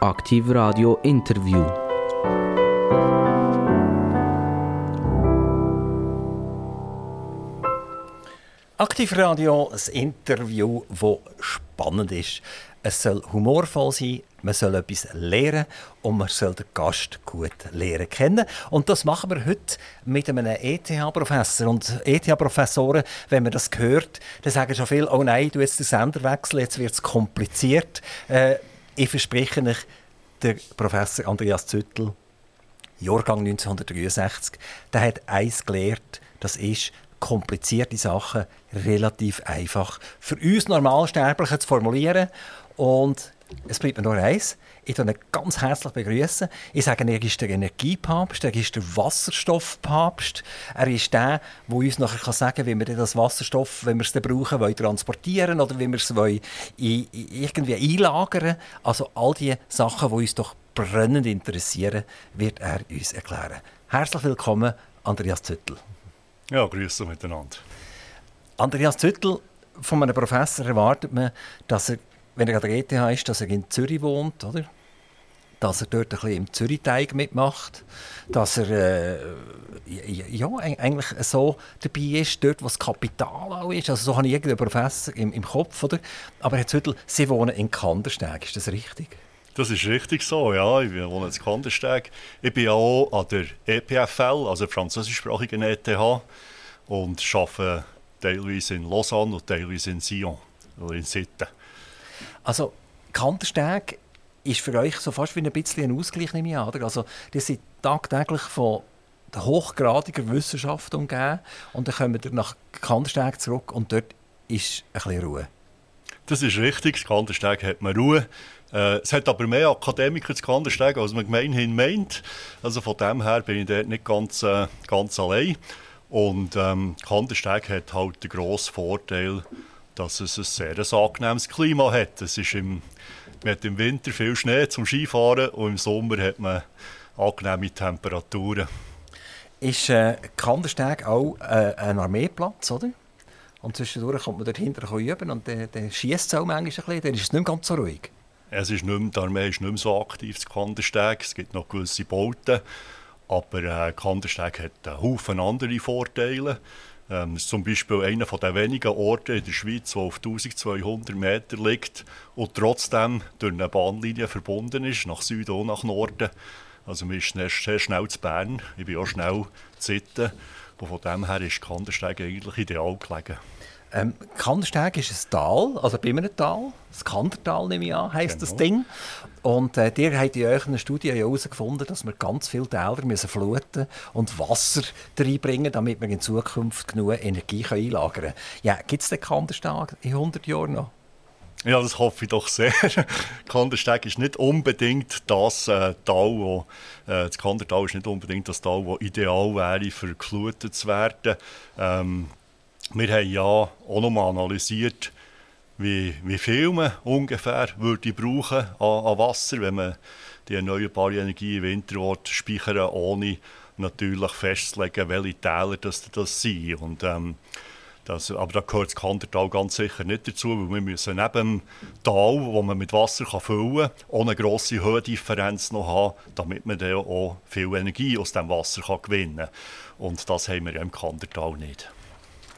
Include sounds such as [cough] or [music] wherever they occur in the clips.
Aktiv Radio Interview. Aktivradio, ein Interview, das spannend ist. Es soll humorvoll sein, man soll etwas lernen und man soll den Gast gut lernen kennen. Und das machen wir heute mit einem ETH-Professor. Und ETH-Professoren, wenn man das hört, dann sagen schon viel, oh nein, du jetzt den Senderwechsel, jetzt wird es kompliziert. Äh, ich verspreche euch, der Professor Andreas Züttel, Jahrgang 1963, der hat eins gelernt, das ist, komplizierte Sachen relativ einfach für uns Normalsterbliche zu formulieren. Und es bleibt mir nur eins. Ich begrüße ihn ganz herzlich. begrüßen. Ich sage, er ist der Energiepapst, er ist der Wasserstoffpapst. Er ist der, der uns nachher sagen kann, wie wir das Wasserstoff, wenn wir es brauchen, wollen, transportieren oder wie wir es wollen, irgendwie einlagern Also all die Sachen, die uns doch brennend interessieren, wird er uns erklären. Herzlich willkommen, Andreas Züttel. Ja, grüße miteinander. Andreas Züttel, von einem Professor erwartet man, dass er, wenn er an der ETH ist, dass er in Zürich wohnt, oder? Dass er dort ein bisschen im Zürich-Teig mitmacht, dass er äh, ja, eigentlich so dabei ist, dort, wo das Kapital auch ist. Also so habe ich irgendeinen Professor im, im Kopf, oder? Aber Herr Züttel, Sie wohnen in Kandersteg, ist das richtig? Das ist richtig so, ja. Ich wohne in Kandersteg. Ich bin auch an der EPFL, also der französischsprachigen ETH, und arbeite teilweise in Lausanne und teilweise in Sion oder in Sitten. Also Kandersteg ist für euch so fast wie ein bisschen ein Ausgleich, nehme ich an. Oder? Also, die sind tagtäglich von hochgradiger Wissenschaft umgeben und dann kommen wir nach Kandersteg zurück und dort ist ein bisschen Ruhe. Das ist richtig, Kandersteg hat man Ruhe. Äh, es hat aber mehr Akademiker zu Kandersteg, als man gemeinhin meint. Also von dem her bin ich dort nicht ganz, äh, ganz allein. Und ähm, Kandersteg hat halt den grossen Vorteil, dass es ein sehr angenehmes Klima hat. Es ist im, man hat im Winter viel Schnee zum Skifahren und im Sommer hat man angenehme Temperaturen. Ist äh, Kandersteg auch äh, ein Armeeplatz, oder? Und zwischendurch kommt man dort hinten üben und dann, dann schießt es auch manchmal ein bisschen, dann ist es nicht ganz so ruhig. Es ist nicht mehr, die Armee ist nicht mehr so aktiv zu Kandersteg. Es gibt noch gewisse Bauten. Aber äh, Kandersteg hat einen Haufen andere Vorteile. Ähm, ist zum Beispiel einer der wenigen Orte in der Schweiz, der auf 1200 Meter liegt und trotzdem durch eine Bahnlinie verbunden ist, nach Süden und nach Norden. Also man ist sehr schnell zu Bern. Ich bin auch schnell zu Sitten. Von dem her ist Kandersteg eigentlich ideal gelegen. Ähm, Kandersteg ist ein Tal, also bei einem Tal. Das Kandertal, nehme ich an, heisst genau. das Ding. Und äh, ihr habt in euren Studien herausgefunden, dass wir ganz viele Täler müssen fluten und Wasser reinbringen, damit wir in Zukunft genug Energie einlagern können. Ja, gibt es den Kandersteg in 100 Jahren noch? Ja, das hoffe ich doch sehr. [laughs] Kandersteg ist nicht unbedingt das äh, Tal, wo, äh, das Kandertal ist nicht unbedingt das Tal, das ideal wäre, für geflutet zu werden. Ähm, wir haben ja auch noch mal analysiert, wie, wie viel man ungefähr würde brauchen an, an Wasser, wenn man die erneuerbare Energie im Winter speichern ohne natürlich festzulegen, welche Täler das, das sind. Und, ähm, das, aber da gehört das Kandertal ganz sicher nicht dazu, weil wir müssen neben dem Tal, wo man mit Wasser kann füllen kann, auch eine grosse Höhendifferenz noch haben, damit man dann auch viel Energie aus dem Wasser kann gewinnen kann. Und das haben wir im Kandertal nicht.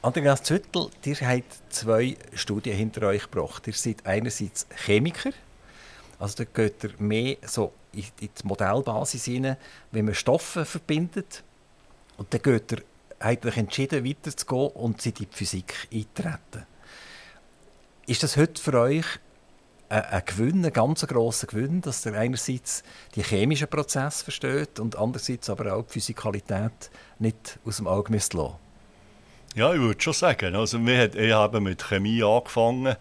Andreas Züttel, ihr habt zwei Studien hinter euch gebracht. Ihr seid einerseits Chemiker, also da geht ihr mehr so in die Modellbasis hinein, wenn man Stoffe verbindet. Und dann geht ihr, habt euch entschieden, weiterzugehen und seid in die Physik eintreten. Ist das heute für euch ein Gewinn, ein ganz grosser Gewinn, dass ihr einerseits die chemischen Prozesse versteht und andererseits aber auch die Physikalität nicht aus dem Auge lassen müsst? Ja, ich würde schon sagen. Also, wir ich habe mit Chemie angefangen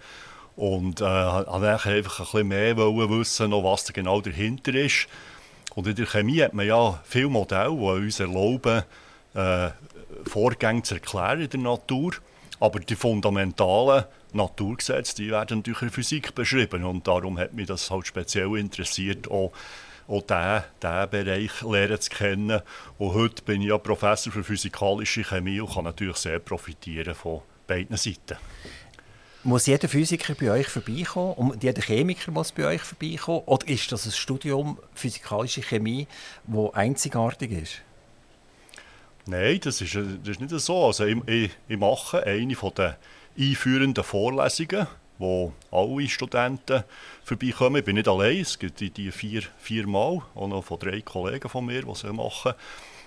und äh, einfach ein bisschen mehr wissen, noch, was da genau dahinter ist. Und in der Chemie hat man ja viele Modelle, die uns erlauben, äh, Vorgänge zu erklären in der Natur. Aber die fundamentalen Naturgesetze die werden die Physik beschrieben. Und darum hat mich das halt speziell interessiert, auch auch diesen, diesen Bereich lernen zu kennen. Und heute bin ich ja Professor für physikalische Chemie und kann natürlich sehr profitieren von beiden Seiten. Muss jeder Physiker bei euch vorbeikommen und jeder Chemiker muss bei euch vorbeikommen? Oder ist das ein Studium physikalische Chemie, das einzigartig ist? Nein, das ist, das ist nicht so. Also ich, ich, ich mache eine der einführenden Vorlesungen, wo alle Studenten vorbeikommen. Ich bin nicht allein, es gibt die, die vier, vier Mal, auch noch von drei Kollegen von mir, die sie machen.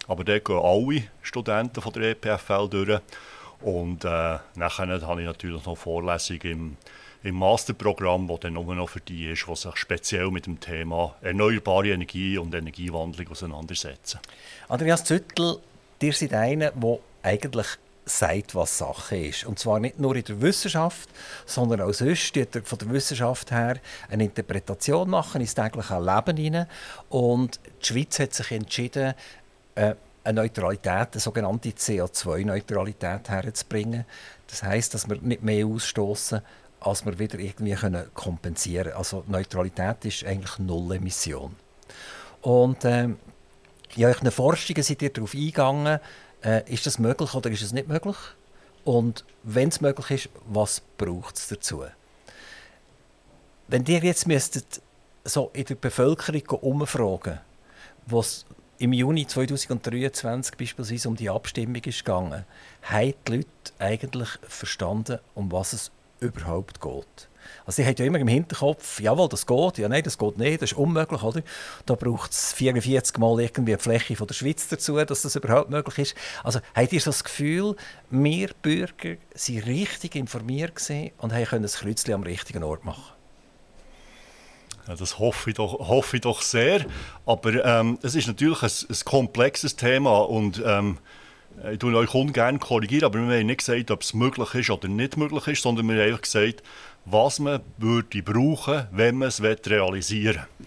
Aber dort gehen alle Studenten von der EPFL durch. Und äh, nachher habe ich natürlich noch Vorlesungen im, im Masterprogramm, das dann nur noch für die ist, die sich speziell mit dem Thema erneuerbare Energie und Energiewandlung auseinandersetzen. Andreas Züttel, ihr seid einer, der eigentlich sagt, was Sache ist. Und zwar nicht nur in der Wissenschaft, sondern auch sonst von der Wissenschaft her eine Interpretation machen ins tägliche Leben hinein. Und die Schweiz hat sich entschieden, äh, eine Neutralität, eine sogenannte CO2-Neutralität herzubringen. Das heißt, dass wir nicht mehr ausstoßen, als wir wieder irgendwie können kompensieren können. Also Neutralität ist eigentlich Null Emission. Und äh, in euren Forschungen seid ihr darauf eingegangen, äh, ist das möglich oder ist es nicht möglich? Und wenn es möglich ist, was braucht es dazu? Wenn ihr jetzt müsstet so in der Bevölkerung umfragen, was im Juni 2023 beispielsweise um die Abstimmung ist gegangen, haben die Leute eigentlich verstanden, um was es überhaupt geht. Also sie haben ja immer im Hinterkopf, jawohl, das geht, ja nein, das geht nicht, das ist unmöglich, oder? Da braucht es 44 Mal irgendwie eine Fläche von der Schweiz dazu, dass das überhaupt möglich ist. Also habt ihr so das Gefühl, wir Bürger sind richtig informiert und haben ein Kreuzchen am richtigen Ort machen ja, das hoffe ich, doch, hoffe ich doch sehr. Aber ähm, es ist natürlich ein, ein komplexes Thema und ähm, ich tue euch ungern korrigieren, aber wir haben nicht gesagt, ob es möglich ist oder nicht möglich ist, sondern wir haben einfach gesagt, was man würde brauchen, wenn man es realisieren will.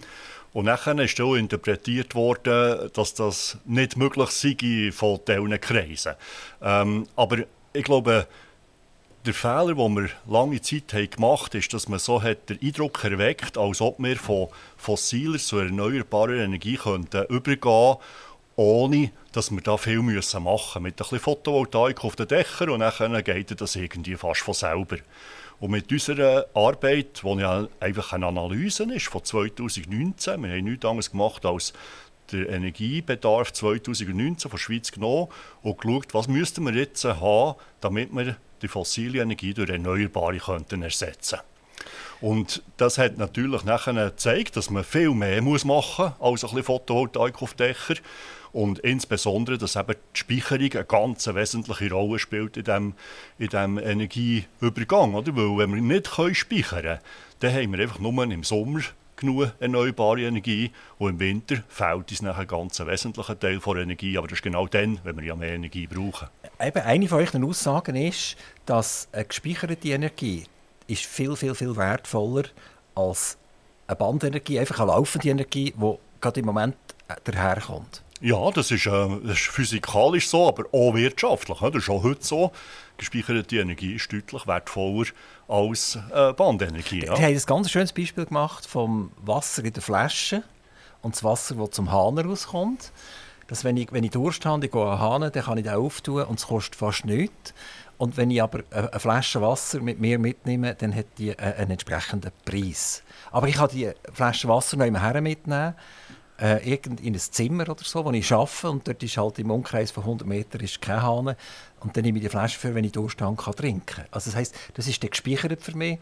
Und nachher ist auch interpretiert worden, dass das nicht möglich sei von diesen Kreisen. Ähm, aber ich glaube, der Fehler, den wir lange Zeit haben gemacht haben, ist, dass man so hat den Eindruck erweckt, als ob wir von fossiler zu erneuerbarer Energie könnten übergehen ohne dass wir da viel müssen machen müssen. Mit ein bisschen Photovoltaik auf den Dächern und dann geht das irgendwie fast von selber. Und mit unserer Arbeit, die ja einfach eine Analyse ist von 2019, wir haben nichts anderes gemacht als den Energiebedarf 2019 von der Schweiz genommen und geschaut, was müssten wir jetzt haben, damit wir die fossile Energie durch erneuerbare könnten ersetzen und das hat natürlich nachher gezeigt, dass man viel mehr machen muss als ein bisschen Photovoltaik auf Dächer. Und insbesondere, dass eben die Speicherung eine ganz wesentliche Rolle spielt in diesem in dem Energieübergang. Oder? Weil wenn wir nicht speichern können, dann haben wir einfach nur im Sommer genug erneuerbare Energie und im Winter fehlt uns nachher ein ganz wesentlicher Teil der Energie. Aber das ist genau dann, wenn wir ja mehr Energie brauchen. Eben, eine von euren Aussagen ist, dass eine gespeicherte Energie ist viel, viel, viel wertvoller als eine Bandenergie, einfach eine laufende Energie, die gerade im Moment daherkommt. Ja, das ist, äh, das ist physikalisch so, aber auch wirtschaftlich. Das ist auch heute so. Gespeicherte Energie ist deutlich wertvoller als äh, Bandenergie. Ja. Wir haben ein ganz schönes Beispiel gemacht vom Wasser in der Flasche und das Wasser, das zum Hahn rauskommt. Dass wenn, ich, wenn ich Durst habe, ich gehe an Hahn, dann kann ich den auftun und es kostet fast nichts. Und wenn ich aber eine Flasche Wasser mit mir mitnehme, dann hat die äh, einen entsprechenden Preis. Aber ich kann die Flasche Wasser noch immer her mitnehmen äh, in ein Zimmer oder so, wo ich arbeite und dort ist halt im Umkreis von 100 Metern ist kein Hahn und dann nehme ich die Flasche für, wenn ich Durchstand kann trinken. Also das heißt, das ist dann gespeichert für mich.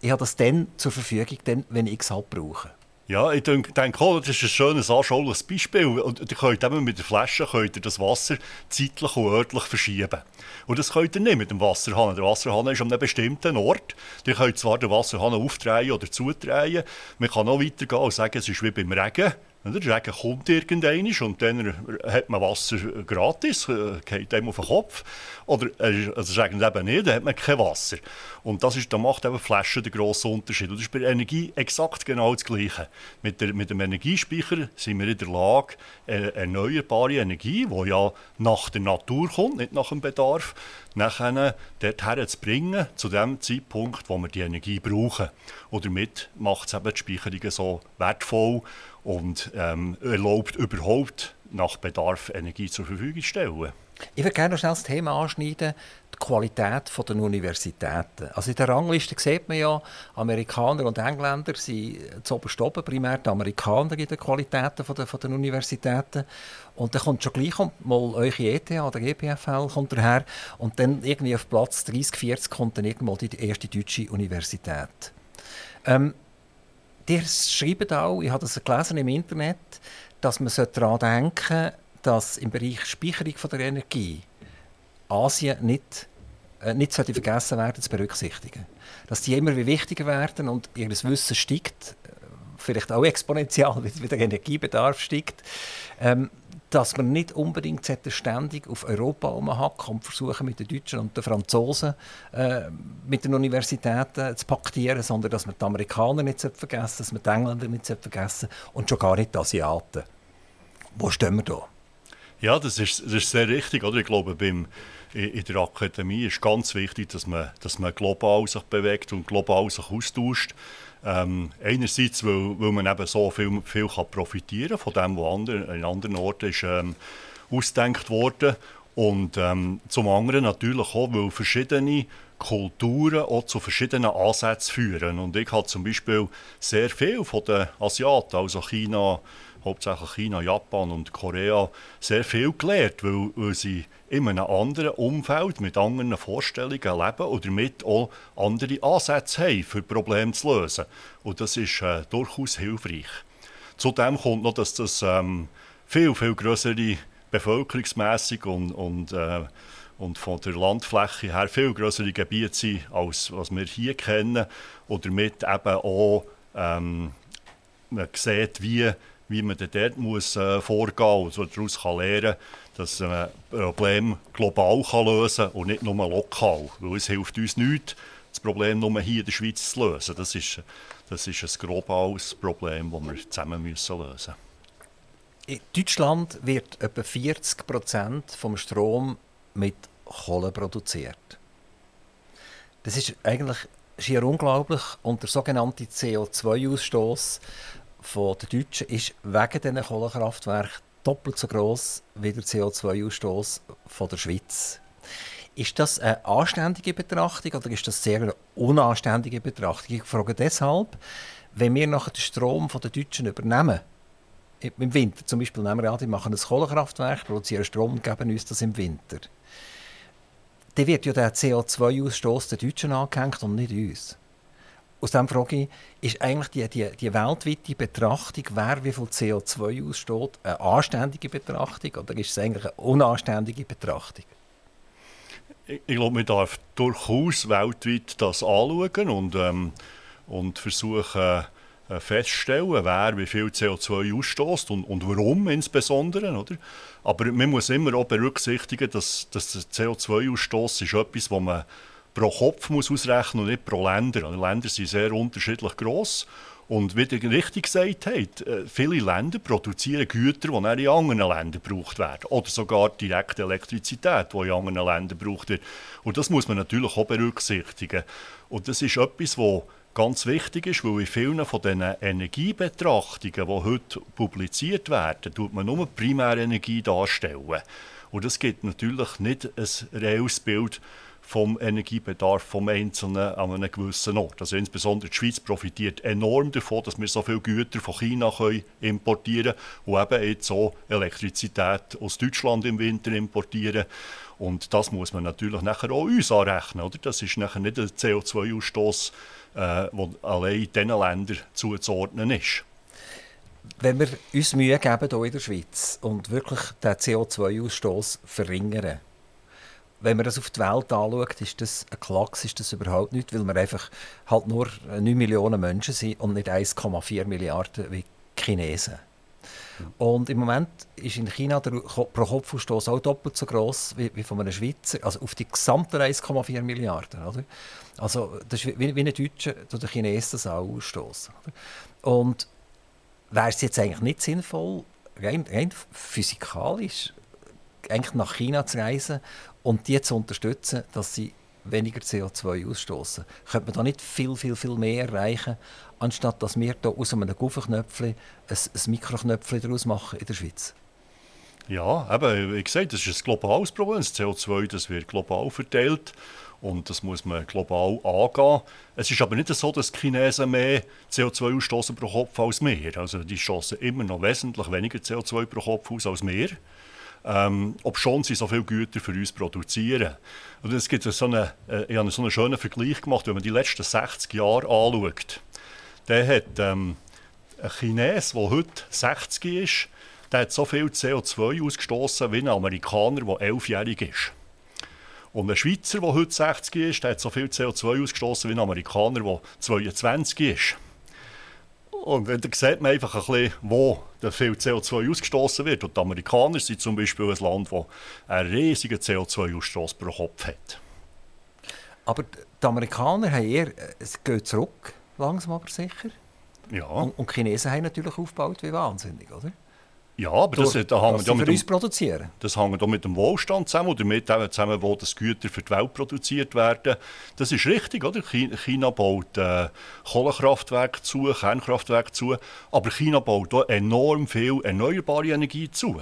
Ich habe das dann zur Verfügung, dann, wenn ich es halt brauche. Ja, ich denke, auch, das ist ein schönes, anschauliches Beispiel. Und ihr könnt eben mit der Flasche könnt ihr das Wasser zeitlich und örtlich verschieben. Und das könnt ihr nicht mit dem Wasserhahn. Der Wasserhahn ist an einem bestimmten Ort. Ihr könnt zwar den Wasserhahn aufdrehen oder zudrehen. Man kann auch weitergehen und sagen, es ist wie beim Regen. Der Regen kommt irgendwann und dann hat man Wasser gratis, äh, geht einem auf den Kopf. Oder äh, also regnet eben nicht, dann hat man kein Wasser. Und das ist, da macht eben Flaschen den grossen Unterschied. Und das ist bei Energie exakt genau das Gleiche. Mit, der, mit dem Energiespeicher sind wir in der Lage, äh, erneuerbare Energie, die ja nach der Natur kommt, nicht nach dem Bedarf, nachher dorthin zu bringen, zu dem Zeitpunkt, wo wir die Energie brauchen. Und damit macht es eben die Speicherung so wertvoll und ähm, erlaubt überhaupt nach Bedarf Energie zur Verfügung zu stellen. Ich würde gerne noch schnell das Thema anschneiden, die Qualität der Universitäten. Also in der Rangliste sieht man ja, Amerikaner und Engländer sind zu oben, primär die Amerikaner in den Qualitäten der, den Universitäten. Und dann kommt schon gleich mal eure ETH oder EPFL kommt daher und dann irgendwie auf Platz 30, 40 kommt dann irgendwann die erste deutsche Universität. Ähm, die schreiben auch, ich habe das gelesen im Internet, dass man daran denken sollte, dass im Bereich Speicherung der Energie Asien nicht, äh, nicht sollte vergessen werden zu berücksichtigen. Dass die immer wichtiger werden und ihr Wissen steigt, äh, vielleicht auch exponentiell, [laughs] wie der Energiebedarf steigt, ähm, dass man nicht unbedingt ständig auf Europa umhacken und versuchen mit den Deutschen und den Franzosen äh, mit den Universitäten zu paktieren, sondern dass man die Amerikaner nicht vergessen dass man die Engländer nicht vergessen und schon gar nicht die Asiaten. Wo stehen wir da? Ja, das ist, das ist sehr richtig. Oder? Ich glaube, beim, in der Akademie ist ganz wichtig, dass man, dass man global sich bewegt und global sich austauscht. Ähm, einerseits, weil, weil man eben so viel, viel kann profitieren von dem, was andere, in anderen Orten ist, ähm, ausgedacht wurde. Und ähm, zum anderen natürlich auch, weil verschiedene Kulturen auch zu verschiedenen Ansätzen führen. Und ich habe zum Beispiel sehr viel von den Asiaten, also China, hauptsächlich China, Japan und Korea, sehr viel gelernt, weil, weil sie in einem anderen Umfeld mit anderen Vorstellungen leben und damit auch andere Ansätze haben, für Probleme zu lösen. Und das ist äh, durchaus hilfreich. Zudem kommt noch, dass das ähm, viel, viel größere bevölkerungsmässig und, und, äh, und von der Landfläche her viel größere Gebiete sind, als was wir hier kennen. Und damit eben auch ähm, man sieht, wie wie man dort muss, äh, vorgehen muss und daraus kann lernen dass man ein Problem global kann lösen kann und nicht nur lokal. Weil es hilft uns nichts, das Problem nur hier in der Schweiz zu lösen. Das ist, das ist ein globales Problem, das wir zusammen müssen lösen In Deutschland wird etwa 40 Prozent vom Strom mit Kohle produziert. Das ist eigentlich schier unglaublich und der sogenannte CO2-Ausstoß der Deutschen ist wegen diesen Kohlekraftwerken doppelt so groß wie der CO2-Ausstoß der Schweiz. Ist das eine anständige Betrachtung oder ist das sehr eine unanständige Betrachtung? Ich frage deshalb, wenn wir nachher den Strom der Deutschen übernehmen, im Winter zum Beispiel nehmen wir an, die machen ein Kohlekraftwerk, produzieren Strom und geben uns das im Winter. Dann wird ja der CO2-Ausstoß den Deutschen angehängt und nicht uns aus dieser Frage ist eigentlich die, die, die weltweite Betrachtung, wer wie viel CO2 aussteht, eine anständige Betrachtung oder ist es eigentlich eine unanständige Betrachtung? Ich, ich glaube, man darf durchaus weltweit das anschauen und, ähm, und versuchen äh, festzustellen, wer wie viel CO2 ausstößt und, und warum insbesondere. Oder? Aber man muss immer auch berücksichtigen, dass, dass der CO2-Ausstoß ist etwas, man pro Kopf muss ausrechnen und nicht pro Länder. Die Länder sind sehr unterschiedlich gross. Und wie ihr richtig gesagt habt, äh, viele Länder produzieren Güter, die in anderen Ländern gebraucht werden. Oder sogar direkte Elektrizität, die in anderen Ländern gebraucht wird. Und das muss man natürlich auch berücksichtigen. Und das ist etwas, was ganz wichtig ist, weil in vielen von diesen Energiebetrachtungen, die heute publiziert werden, tut man nur Primärenergie darstellen. Und das gibt natürlich nicht ein reelles Bild vom Energiebedarf vom Einzelnen an einem gewissen Ort. Also insbesondere die Schweiz profitiert enorm davon, dass wir so viele Güter von China können importieren können und eben jetzt auch Elektrizität aus Deutschland im Winter importieren. Und das muss man natürlich nachher auch uns anrechnen. Oder? Das ist nachher nicht ein CO2-Ausstoß, äh, der allein diesen Ländern zuzuordnen ist. Wenn wir uns Mühe geben hier in der Schweiz und wirklich den CO2-Ausstoß verringern, wenn man das auf die Welt anschaut, ist das ein Klacks, ist das überhaupt nicht, weil wir einfach halt nur 9 Millionen Menschen sind und nicht 1,4 Milliarden wie Chinesen. Und im Moment ist in China der Pro-Kopf-Ausstoß auch doppelt so groß wie, wie von einem Schweizer, also auf die gesamten 1,4 Milliarden. Oder? Also das ist wie, wie ein Deutscher zu den Chinesen das auch ausstoßen. Und wäre es jetzt eigentlich nicht sinnvoll, rein, rein physikalisch, eigentlich nach China zu reisen und die zu unterstützen, dass sie weniger CO2 ausstoßen. Könnte man da nicht viel, viel, viel mehr erreichen, anstatt dass wir da aus einem Guffenknöpfchen ein, ein Mikroknöpfchen daraus machen in der Schweiz? Ja, eben, wie gesagt, das ist ein globales Problem. Das CO2 das wird global verteilt und das muss man global angehen. Es ist aber nicht so, dass die Chinesen mehr CO2 ausstoßen pro Kopf als wir. Also die stoßen immer noch wesentlich weniger CO2 pro Kopf aus als wir. Ähm, ob schon sie so viele Güter für uns produzieren. Und es gibt so eine, äh, ich habe so einen schönen Vergleich gemacht, wenn man die letzten 60 Jahre anschaut. Der hat ähm, ein Chines, der heute 60 ist, der hat so viel CO2 ausgestoßen wie ein Amerikaner, der elfjährig ist. Und ein Schweizer, der heute 60 ist, der hat so viel CO2 ausgestoßen wie ein Amerikaner, der 22 ist. Und dann sieht man einfach ein bisschen, wo der viel CO2 ausgestoßen wird. Und die Amerikaner sind zum Beispiel ein Land, das einen riesigen CO2-Ausstoß pro Kopf hat. Aber die Amerikaner haben eher, es geht zurück, langsam aber sicher. Ja. Und, und die Chinesen haben natürlich aufgebaut wie wahnsinnig, oder? Ja, aber das, Durch, da hängt ja mit dem, produzieren. das hängt auch mit dem Wohlstand zusammen oder mit dem zusammen, wo das Güter für die Welt produziert werden. Das ist richtig, oder? Chi- China baut äh, Kohlekraftwerke zu, Kernkraftwerke zu, aber China baut auch enorm viel erneuerbare Energie zu.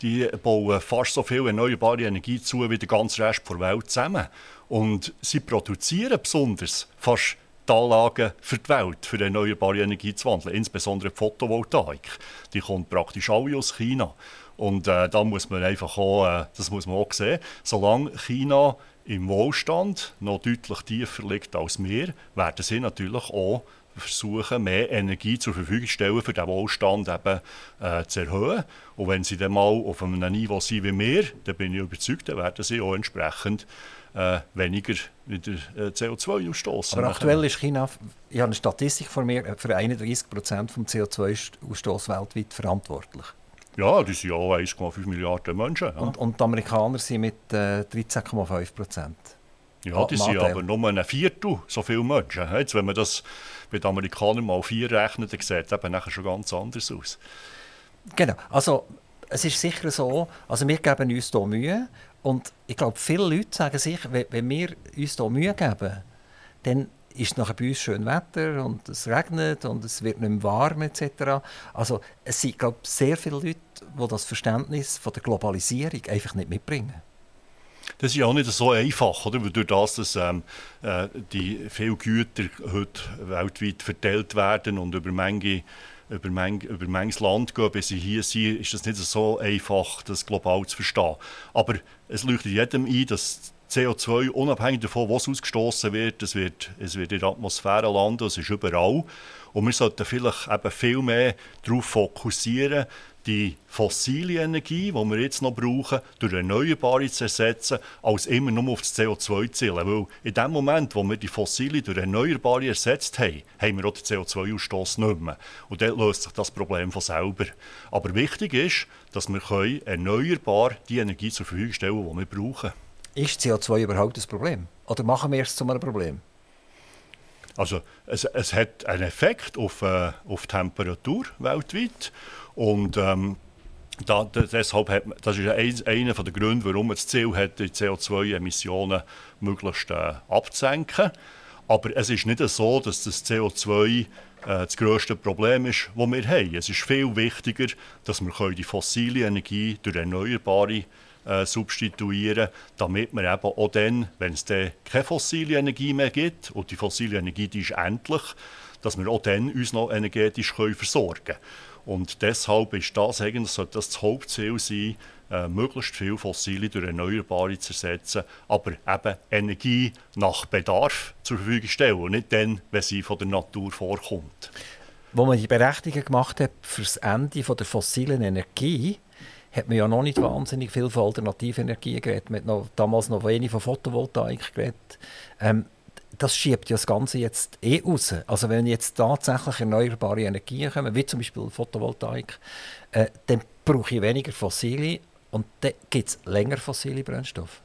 Die bauen fast so viel erneuerbare Energie zu wie der ganze Rest der Welt zusammen. Und sie produzieren besonders fast die Anlagen für die Welt, für erneuerbare Energie zu wandeln, insbesondere die Photovoltaik. Die kommt praktisch alle aus China. Und äh, da muss man einfach auch, äh, das muss man auch sehen, solange China im Wohlstand noch deutlich tiefer liegt als wir, werden sie natürlich auch versuchen, mehr Energie zur Verfügung zu stellen, für den Wohlstand eben, äh, zu erhöhen. Und wenn sie dann mal auf einem Niveau sind wie wir, dann bin ich überzeugt, dann werden sie auch entsprechend äh, weniger wieder äh, CO2 ausstoßen. Aber aktuell ist China, ich habe eine Statistik von mir, für 31 Prozent des CO2-Ausstoßes weltweit verantwortlich. Ja, das sind ja auch 1,5 Milliarden Menschen. Ja, Und, und die Amerikaner sind mit äh, 13,5 Prozent. ja die sind aber nur ein Viertel so viele Menschen. Jetzt, wenn man das mit den Amerikanern mal vier rechnet, dann sieht es nachher schon ganz anders aus. Genau, also es ist sicher so, also wir geben uns hier Mühe und ich glaube, viele Leute sagen sich, wenn, wenn wir uns hier Mühe geben, dann ist nachher bei uns schön Wetter und es regnet und es wird nicht mehr warm etc. Also es sind, glaube sehr viele Leute, die das Verständnis von der Globalisierung einfach nicht mitbringen. Das ist auch nicht so einfach, oder? Weil durch das, dass ähm, äh, die viele Güter heute weltweit verteilt werden und über Menge über, Menge, über manches Land gehen, bis sie hier sind, ist das nicht so einfach, das global zu verstehen. Aber es leuchtet jedem ein, dass CO2, unabhängig davon, was ausgestoßen wird, es wird, es wird in der Atmosphäre landen, es ist überall. Und wir sollten vielleicht eben viel mehr darauf fokussieren, die fossile Energie, die wir jetzt noch brauchen, durch Erneuerbare zu ersetzen, als immer nur auf das CO2 zu zielen. Weil in dem Moment, wo wir die fossile durch Erneuerbare ersetzt haben, haben wir auch den CO2-Ausstoß nicht mehr. Und dann löst sich das Problem von selber. Aber wichtig ist, dass wir können erneuerbar die Energie zur Verfügung stellen die wir brauchen. Ist CO2 überhaupt ein Problem? Oder machen wir es zu einem Problem? Also es, es hat einen Effekt auf, äh, auf die Temperatur weltweit und ähm, da, deshalb hat das ist ein, einer der Gründe, warum man das Ziel hat, die CO2-Emissionen möglichst äh, abzusenken. Aber es ist nicht so, dass das CO2 äh, das grösste Problem ist, das wir haben. Es ist viel wichtiger, dass wir die fossile Energie durch erneuerbare äh, substituieren, damit wir eben auch dann, wenn es dann keine fossile Energie mehr gibt, und die fossile Energie die ist endlich, dass wir auch dann uns noch energetisch können versorgen können. Und deshalb ist das eigentlich sollte das, das Hauptziel sein, äh, möglichst viel Fossile durch Erneuerbare zu ersetzen, aber eben Energie nach Bedarf zur Verfügung stellen und nicht dann, wenn sie von der Natur vorkommt. Wo man die Berechnungen gemacht hat für das Ende der fossilen Energie, hat man ja noch nicht wahnsinnig viel von Alternativenergien geredet. Man hat noch, damals noch wenig von Photovoltaik geredet. Ähm, das schiebt ja das Ganze jetzt eh raus. Also wenn jetzt tatsächlich erneuerbare Energien kommen, wie zum Beispiel Photovoltaik, äh, dann brauche ich weniger fossile und dann gibt es länger fossile Brennstoffe.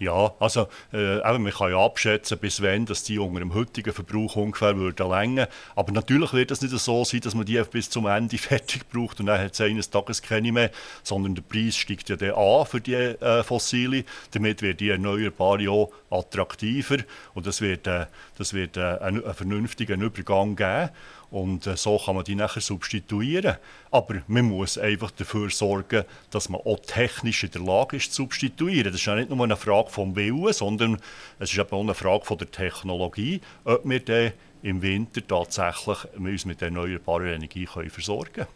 Ja, also äh, man kann ja abschätzen, bis wann dass die unter dem heutigen Verbrauch ungefähr würden länger. Aber natürlich wird es nicht so sein, dass man die bis zum Ende [laughs] fertig braucht und dann hat es eines Tages keine mehr, sondern der Preis steigt ja dann an für die äh, Fossile. Damit wird die Erneuerbare auch attraktiver und das wird, äh, das wird äh, einen, einen vernünftigen Übergang geben. Und äh, so kann man die nachher substituieren. Aber man muss einfach dafür sorgen, dass man auch technisch in der Lage ist, zu substituieren. Das ist ja nicht nur eine Frage vom Willen, sondern es ist eben auch eine Frage von der Technologie, ob wir dann im Winter tatsächlich uns mit erneuerbarer Energie können versorgen können.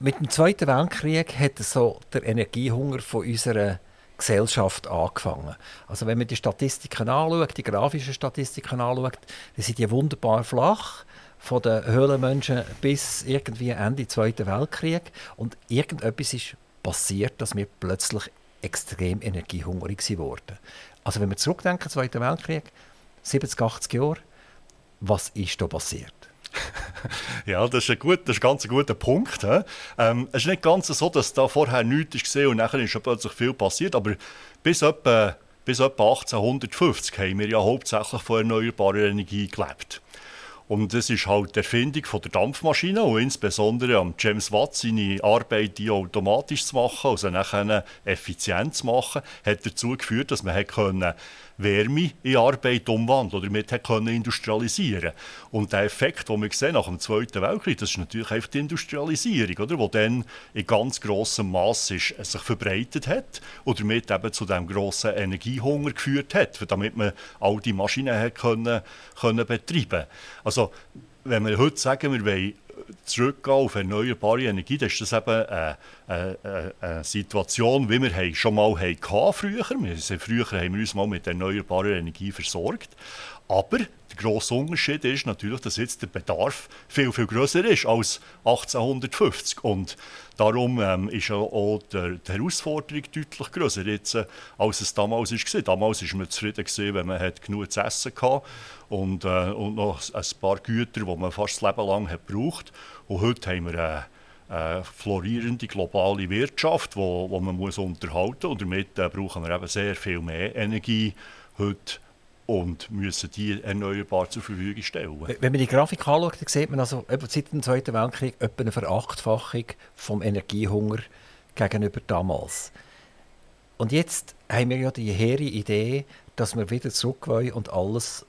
Mit dem Zweiten Weltkrieg hat so der Energiehunger von unserer Gesellschaft angefangen. Also wenn man die Statistiken anschaut, die grafischen Statistiken anschaut, dann sind die wunderbar flach von den Höhlenmenschen bis irgendwie Ende Zweiten Weltkrieg und irgendetwas ist passiert, dass wir plötzlich extrem energiehungrig wurden. Also wenn wir zurückdenken, Zweiten Weltkrieg, 70, 80 Jahre, was ist da passiert? [laughs] ja, das ist, ein gut, das ist ein ganz guter Punkt. Ähm, es ist nicht ganz so, dass da vorher nichts war und nachher ist plötzlich viel passiert, aber bis etwa, bis etwa 1850 haben wir ja hauptsächlich von erneuerbarer Energie gelebt. Und das ist halt die Erfindung von der Dampfmaschine und insbesondere am James Watt seine Arbeit, die automatisch zu machen, also nachher effizient zu machen, hat dazu geführt, dass man können Wärme in Arbeit umwandeln oder damit können industrialisieren. Und der Effekt, den wir sehen nach dem Zweiten Weltkrieg, das ist natürlich einfach die Industrialisierung, oder, die dann in ganz grossem Maß sich verbreitet hat und damit eben zu dem grossen Energiehunger geführt hat, damit man all die Maschinen hat können, können betreiben. Also, wenn wir heute sagen, wir wollen zurückgehen auf erneuerbare Energie, dann ist das eben eine, eine, eine Situation, wie wir schon mal hatten früher. Früher haben wir uns mal mit erneuerbarer Energie versorgt. Aber der grosse Unterschied ist natürlich, dass jetzt der Bedarf viel, viel größer ist als 1850. Und darum ähm, ist auch der, die Herausforderung deutlich größer jetzt, äh, als es damals war. Damals war man zufrieden, wenn man genug zu essen hatte und, äh, und noch ein paar Güter, die man fast das Leben lang hat braucht. Und heute haben wir eine, eine florierende globale Wirtschaft, die wo, wo man muss unterhalten muss. Und damit äh, brauchen wir eben sehr viel mehr Energie heute und müssen die erneuerbar zur Verfügung stellen. Wenn man die Grafik anschaut, dann sieht man also seit dem Zweiten Weltkrieg etwa eine Verachtfachung vom Energiehunger gegenüber damals. Und jetzt haben wir ja die hehre Idee, dass wir wieder zurück wollen und alles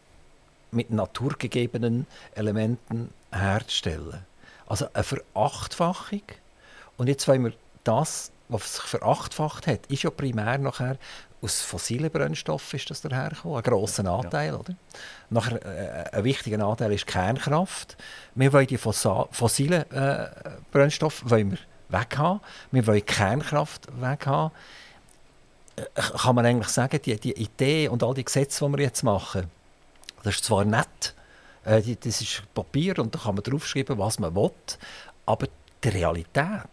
mit naturgegebenen Elementen herzustellen. Also eine Verachtfachung. Und jetzt wollen wir das, was sich verachtfacht hat, ist ja primär nachher aus fossilen Brennstoffen ist das dahergekommen, ein grosser Anteil. Ja. Oder? Nachher, äh, ein wichtiger Anteil ist Kernkraft. Wir wollen die fossilen äh, Brennstoffe wollen wir weghaben. Wir wollen Kernkraft weghaben. Äh, kann man eigentlich sagen, die, die Idee und all die Gesetze, die wir jetzt machen, das ist zwar nett, äh, das ist Papier und da kann man draufschreiben, was man will, aber die Realität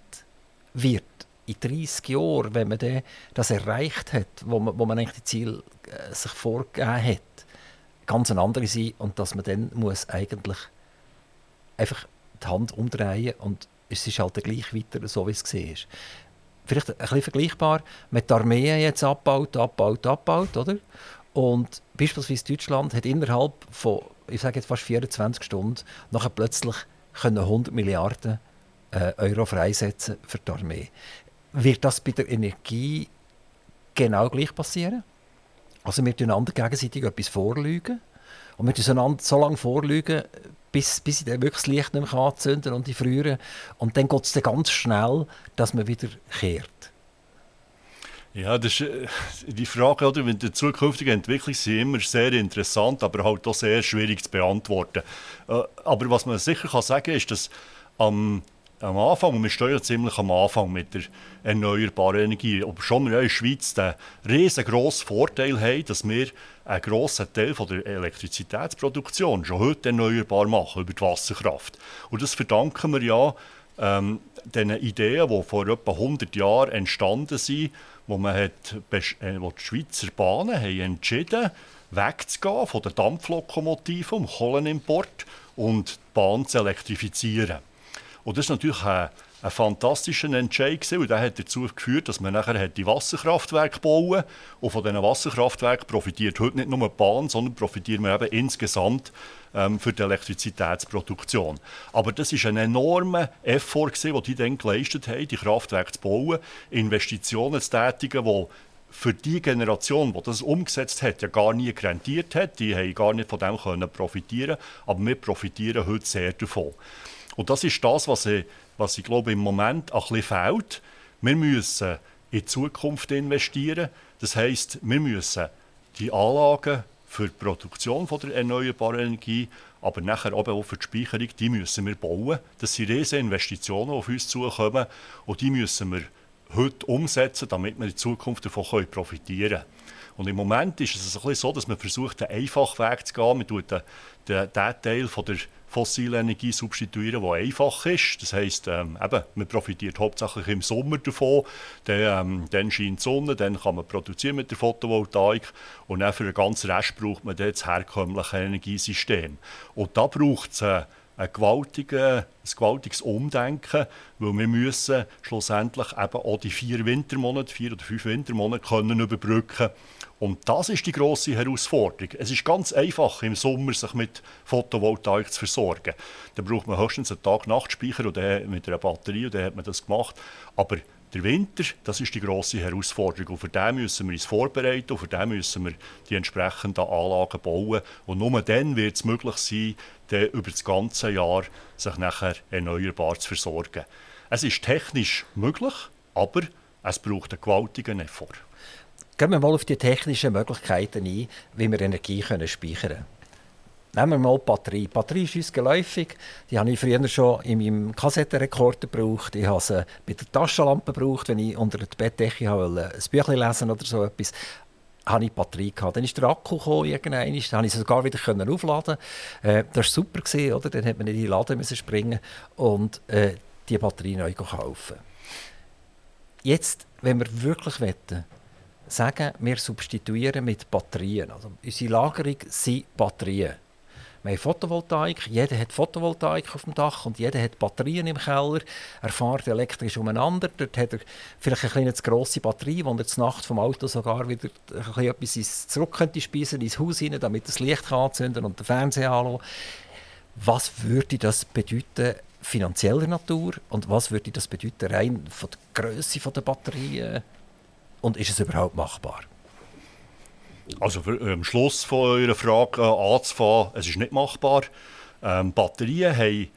wird in 30 Jahren, wenn man das erreicht hat, wo man, wo man eigentlich die Ziele äh, sich vorgegeben hat, ganz eine andere sein und dass man dann muss eigentlich einfach die Hand umdrehen und es ist halt gleich weiter, so wie es war. Vielleicht ein bisschen vergleichbar mit der Armee jetzt abbaut, abbaut, abbaut, oder? Und beispielsweise Deutschland hat innerhalb von, ich sage jetzt fast 24 Stunden, nachher plötzlich können 100 Milliarden äh, Euro freisetzen für die Armee. Wird das bei der Energie genau gleich passieren? Also wir tun einander gegenseitig etwas vorlügen und wir tun einander so lange vorlügen, bis, bis ich dann wirklich das Licht nicht mehr anzünden und die frieren. Und dann geht es dann ganz schnell, dass man wieder kehrt. Ja, das ist, äh, die Frage, oder, die zukünftige Entwicklung sind immer sehr interessant, aber halt auch sehr schwierig zu beantworten. Äh, aber was man sicher kann sagen ist, dass am, am Anfang, und wir stehen ja ziemlich am Anfang mit der erneuerbaren Energie, ob schon wir ja in der Schweiz den riesengroßen Vorteil haben, dass wir einen grossen Teil von der Elektrizitätsproduktion schon heute erneuerbar machen, über die Wasserkraft. Und das verdanken wir ja ähm, den Ideen, die vor etwa 100 Jahren entstanden sind, wo, man hat, äh, wo die Schweizer Bahnen haben entschieden wegzugehen von den Dampflokomotiven, um Kohlenimport und die Bahn zu elektrifizieren. Und das ist natürlich ein, ein fantastischer Entscheid gewesen, und der hat dazu geführt, dass man nachher die Wasserkraftwerke bauen und von diesen Wasserkraftwerken profitiert heute nicht nur die Bahn, sondern profitiert man eben insgesamt ähm, für die Elektrizitätsproduktion. Aber das ist ein enormer Effort, gewesen, den die dann geleistet haben, die Kraftwerke zu bauen, Investitionen zu tätigen, die für die Generation, die das umgesetzt hat, ja gar nie rentiert hat. Die haben gar nicht von dem können profitieren Aber wir profitieren heute sehr davon. Und das ist das, was ich, was ich glaube, im Moment ein bisschen fehlt. Wir müssen in die Zukunft investieren. Das heißt, wir müssen die Anlagen für die Produktion von der erneuerbaren Energie, aber nachher auch für die Speicherung, die müssen wir bauen. Das sind riesige Investitionen, die auf uns zukommen und die müssen wir heute umsetzen, damit wir in Zukunft davon profitieren können. Und im Moment ist es ein bisschen so, dass man versucht, einen einfachen Weg zu gehen. Man tut den, den, den Teil von der fossile Energie substituieren, die einfach ist. Das heisst, ähm, eben, man profitiert hauptsächlich im Sommer davon. Dann, ähm, dann scheint die Sonne, dann kann man produzieren mit der Photovoltaik und dann für den ganzen Rest braucht man das herkömmliche Energiesystem. Und da braucht es äh, ein, gewaltige, ein gewaltiges Umdenken, weil wir müssen schlussendlich eben auch die vier Wintermonate, vier oder fünf Wintermonate können überbrücken und das ist die große Herausforderung. Es ist ganz einfach, im Sommer sich mit Photovoltaik zu versorgen. Da braucht man höchstens einen Tag-Nacht-Speicher mit einer Batterie und dann hat man das gemacht. Aber der Winter, das ist die große Herausforderung. Und für den müssen wir uns vorbereiten und für den müssen wir die entsprechenden Anlagen bauen. Und nur dann wird es möglich sein, dann über das ganze Jahr sich nachher erneuerbar zu versorgen. Es ist technisch möglich, aber es braucht einen gewaltigen Effort. Gehen wir mal auf die technischen Möglichkeiten ein, wie wir Energie können speichern können. Nehmen wir mal die Batterie. Die Batterie ist uns geläufig. Die habe ich früher schon in meinem Kassettenrekorder gebraucht. Ich habe sie bei der Taschenlampe gebraucht, wenn ich unter der Bettdecke ein Büchlein lesen oder so etwas habe ich die Batterie gehabt. Dann ist der Akku gekommen, dann konnte ich sie sogar wieder aufladen. Äh, das war super, oder? dann hat man in den Laden springen und äh, die Batterie neu kaufen. Jetzt, wenn wir wirklich wetten, sagen, wir substituieren mit Batterien. Also unsere Lagerung sind Batterien. Wir haben Photovoltaik, jeder hat Photovoltaik auf dem Dach und jeder hat Batterien im Keller. Er fährt elektrisch umeinander. Dort hat er vielleicht eine kleine zu grosse Batterie, wo er zur Nacht vom Auto sogar wieder etwas zurück könnte speisen ins Haus hinein, damit das Licht kann anzünden und den Fernseher anlassen. Was würde das bedeuten finanzieller Natur und was würde das bedeuten rein von der Größe der Batterien? Und ist es überhaupt machbar? Also für, am Schluss von eurer Frage äh, anzufangen, es ist nicht machbar. Ähm, Batterien, haben,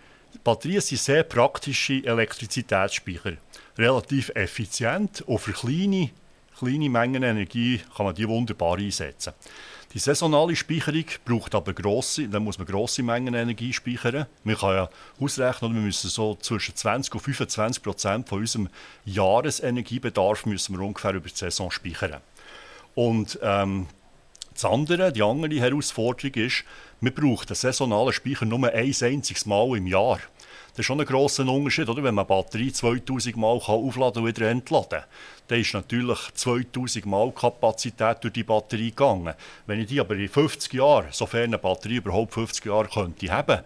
Batterien sind sehr praktische Elektrizitätsspeicher. Relativ effizient und für kleine, kleine Mengen Energie kann man die wunderbar einsetzen. Die saisonale Speicherung braucht aber grosse, dann muss man grosse Mengen Energie speichern. Man kann ja ausrechnen, wir müssen so zwischen 20 und 25 Prozent von unserem Jahresenergiebedarf müssen wir ungefähr über die Saison speichern. Und ähm, das andere, die andere Herausforderung ist, wir brauchen einen saisonalen Speicher nur ein einziges Mal im Jahr. Das ist schon ein grosser Unterschied, oder? wenn man eine Batterie 2000 Mal aufladen und wieder entladen kann. Dann ist natürlich 2000 Mal Kapazität durch die Batterie gegangen. Wenn ich die aber in 50 Jahren, sofern eine Batterie überhaupt 50 Jahre könnte haben,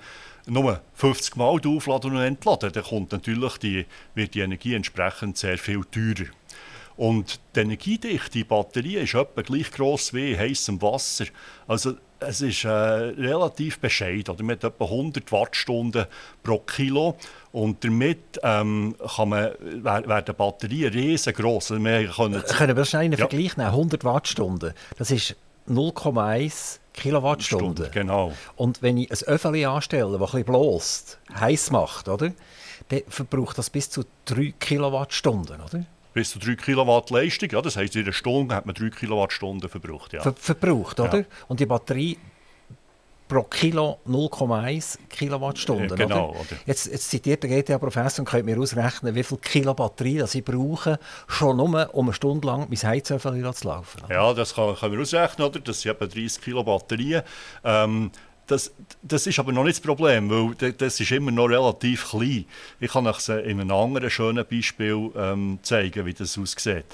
nur 50 Mal aufladen und entladen, dann kommt natürlich die, wird die Energie entsprechend sehr viel teurer. Und die energiedichte Batterie ist etwa gleich gross wie heißem Wasser. Also es ist äh, relativ bescheiden. Oder? Man hat etwa 100 Wattstunden pro Kilo. Und damit ähm, kann man, werden Batterien riesengroß. Also wir können, können wir schnell einen ja. Vergleich nehmen? 100 Wattstunden, das ist 0,1 Kilowattstunden. genau. Und wenn ich ein Öffeli anstelle, das ein bläst, heiß macht, oder? dann verbraucht das bis zu 3 Kilowattstunden, oder? Bis zu 3 Kilowatt Leistung. Ja, das heisst, in einer Stunde hat man 3 Kilowattstunden verbraucht. Ja. Ver verbraucht, oder? Ja. Und die Batterie pro Kilo 0,1 Kilowattstunden. Genau. Oder? Oder? Jetzt, jetzt zitiert der GTA-Professor und könnt mir ausrechnen, wie viel Kilo Batterie das ich brauche, schon nur, um eine Stunde lang mein Heizöffel zu laufen. Oder? Ja, das kann, kann man ausrechnen. Oder? Das sind etwa 30 Kilo Batterien. Ähm, das, das ist aber noch nicht das Problem, weil das ist immer noch relativ klein. Ich kann euch in einem anderen schönen Beispiel ähm, zeigen, wie das aussieht.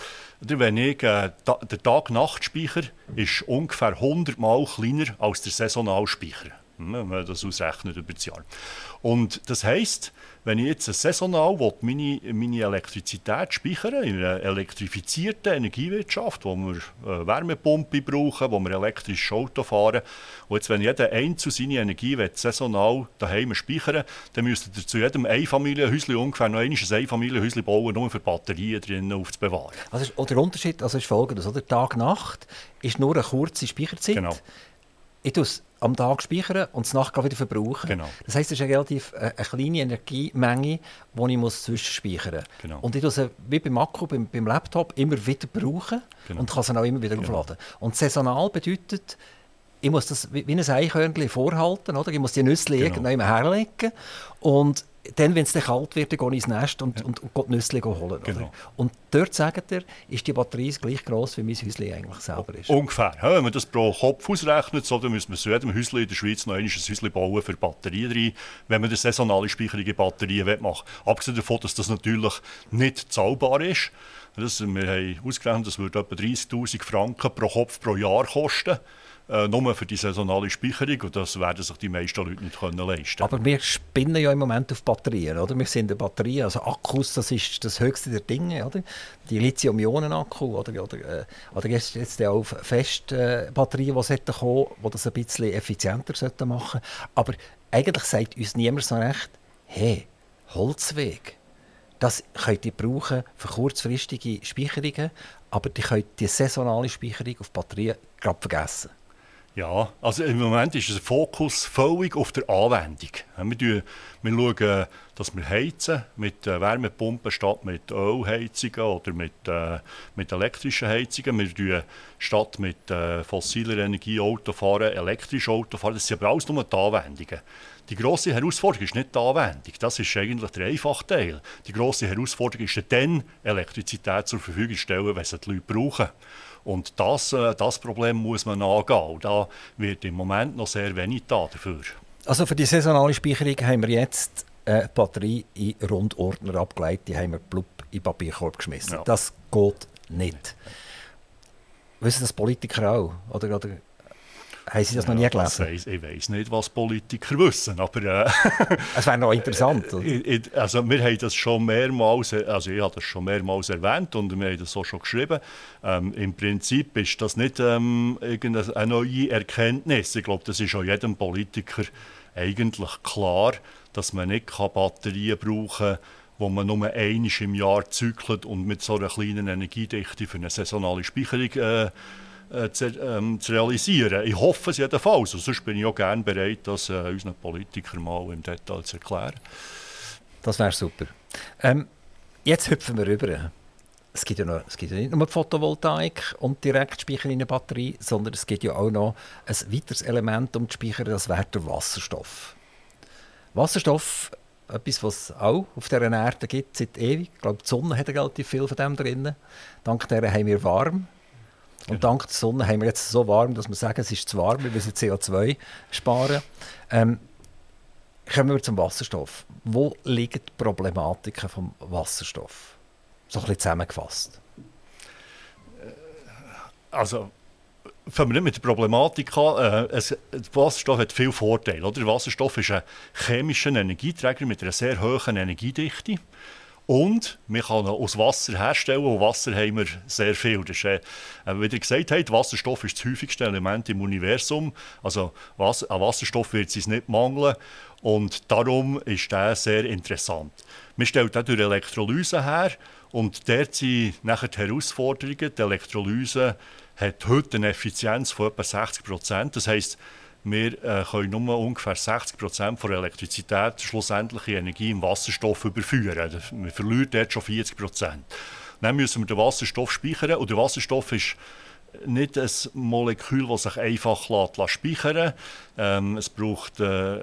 Oder wenn ich, äh, der Tag-Nacht-Speicher ist ungefähr 100 Mal kleiner als der Saisonalspeicher. wenn man das ausrechnet über das Jahr. Und das heisst, wenn ich jetzt saisonal will, meine, meine Elektrizität speichern in einer elektrifizierten Energiewirtschaft, wo wir äh, Wärmepumpe brauchen, wo wir elektrisches Auto fahren, und jetzt, wenn jeder einzelne seine Energie will, saisonal daheim speichern dann müsste ihr zu jedem Einfamilienhäuschen ungefähr noch ein Einfamilienhäuschen bauen, nur für Batterien drinnen aufzubewahren. Also, der Unterschied also ist folgendes, oder? Tag-Nacht ist nur eine kurze Speicherzeit. Genau. Ich tue es am Tag speichern und es Nacht wieder verbrauchen. Genau. Das heisst, es ist eine relativ äh, eine kleine Energiemenge, die ich muss zwischenspeichern muss. Genau. Und ich tue sie wie beim Akku, beim, beim Laptop, immer wieder brauchen Genau. und kann sie auch immer wieder Genau. aufladen. Und saisonal bedeutet, ich muss das wie wie ein Eichhörnchen vorhalten, oder? Ich muss die Nüsse Genau. irgendwann herlegen und dann, wenn es dann kalt wird, dann gehe ich ins Nest und, und, und gehe die Nüsse holen. Genau. Und dort, sagt er, ist die Batterie gleich gross, wie mein Häuschen eigentlich selber ist. Ungefähr. Ja, wenn man das pro Kopf ausrechnet, so, dann müsste man zu jedem Häuschen in der Schweiz noch ein Häuschen bauen für Batterien rein, wenn man eine saisonale Speicherung in Batterien machen will. Abgesehen davon, dass das natürlich nicht zahlbar ist. Das, wir haben ausgerechnet, das würde etwa 30'000 Franken pro Kopf pro Jahr kosten. Äh, nur für die saisonale Speicherung. Und das werden sich die meisten Leute nicht können leisten Aber wir spinnen ja im Moment auf Batterien, oder? Wir sind eine Batterie, also Akkus, das ist das höchste der Dinge, oder? Die Lithium-Ionen-Akku, oder, oder, äh, oder jetzt, jetzt auch Festbatterien, äh, die sollten kommen, die das ein bisschen effizienter sollten machen. Aber eigentlich sagt uns niemand so recht, hey, Holzweg, das könnt ihr brauchen für kurzfristige Speicherungen, aber ihr könnt die saisonale Speicherung auf Batterien gerade vergessen. Ja, also im Moment ist der Fokus völlig auf der Anwendung. Wir, wir schauen, dass wir heizen mit äh, Wärmepumpen statt mit Ölheizungen oder mit, äh, mit elektrischen Heizungen. Wir tun statt mit äh, fossiler Energie Auto fahren, elektrisch Auto fahren. Das sind aber alles nur die Anwendungen. Die grosse Herausforderung ist nicht die Anwendung, das ist eigentlich der einfache Teil. Die grosse Herausforderung ist dann, Elektrizität zur Verfügung zu stellen, wenn sie die Leute brauchen. Und das, äh, das Problem muss man angehen. Und da wird im Moment noch sehr wenig da dafür. Also für die saisonale Speicherung haben wir jetzt äh, die Batterie in Rundordner abgelegt, die haben wir blub in den Papierkorb geschmissen. Ja. Das geht nicht. Wissen das Politiker auch? Oder, oder haben sie das noch nie Ja, gelesen? weiss, ich weiß nicht, was Politiker wissen, aber äh, [laughs] Es wäre noch interessant. oder? ich- ich- also wir haben das schon mehrmals, also ich habe das schon mehrmals erwähnt und wir haben das auch schon geschrieben. Ähm, Im Prinzip ist das nicht ähm, irgendeine neue Erkenntnis. Ich glaube, das ist auch jedem Politiker eigentlich klar, dass man nicht Batterien brauchen kann, wo man nur einmal im Jahr zykelt und mit so einer kleinen Energiedichte für eine saisonale Speicherung äh, äh, zu, ähm, zu realisieren. Ich hoffe es jedenfalls. Und sonst bin ich auch gerne bereit, das äh, unseren Politikern mal im Detail zu erklären. Das wäre super. Ähm, jetzt hüpfen wir rüber. Es gibt, ja noch, es gibt ja nicht nur die Photovoltaik und Direktspeicher in der Batterie, sondern es gibt ja auch noch ein weiteres Element um zu speichern, das wäre der Wasserstoff. Wasserstoff, etwas, was es auch auf dieser Erde gibt, seit ewig. Ich glaube, die Sonne hat relativ viel von dem drin. Dank der haben wir warm. Und dank der Sonne haben wir jetzt so warm, dass wir sagen, es ist zu warm, wir müssen CO2 sparen. Ähm, Kommen wir zum Wasserstoff. Wo liegen die Problematiken vom Wasserstoff? So ein bisschen zusammengefasst. Also, fangen wir nicht mit der Problematik an. Äh, es, Wasserstoff hat viele Vorteile. Oder? Der Wasserstoff ist ein chemischer Energieträger mit einer sehr hohen Energiedichte. Und man kann aus Wasser herstellen. Und Wasser haben wir sehr viel. Das ist, äh, wie ihr gesagt habt, Wasserstoff ist das häufigste Element im Universum. Also was, an Wasserstoff wird es nicht mangeln. Und darum ist der sehr interessant. Man stellt auch durch Elektrolyse her. Und dort sind nachher die Herausforderungen. Die Elektrolyse hat heute eine Effizienz von etwa 60 Prozent. Das heisst, wir äh, können nur ungefähr 60 Prozent der Elektrizität schlussendliche Energie im Wasserstoff überführen. Wir verlieren dort schon 40 Prozent. Dann müssen wir den Wasserstoff speichern. Und der Wasserstoff ist nicht ein Molekül, das sich einfach lässt, lässt speichern. Ähm, es braucht äh,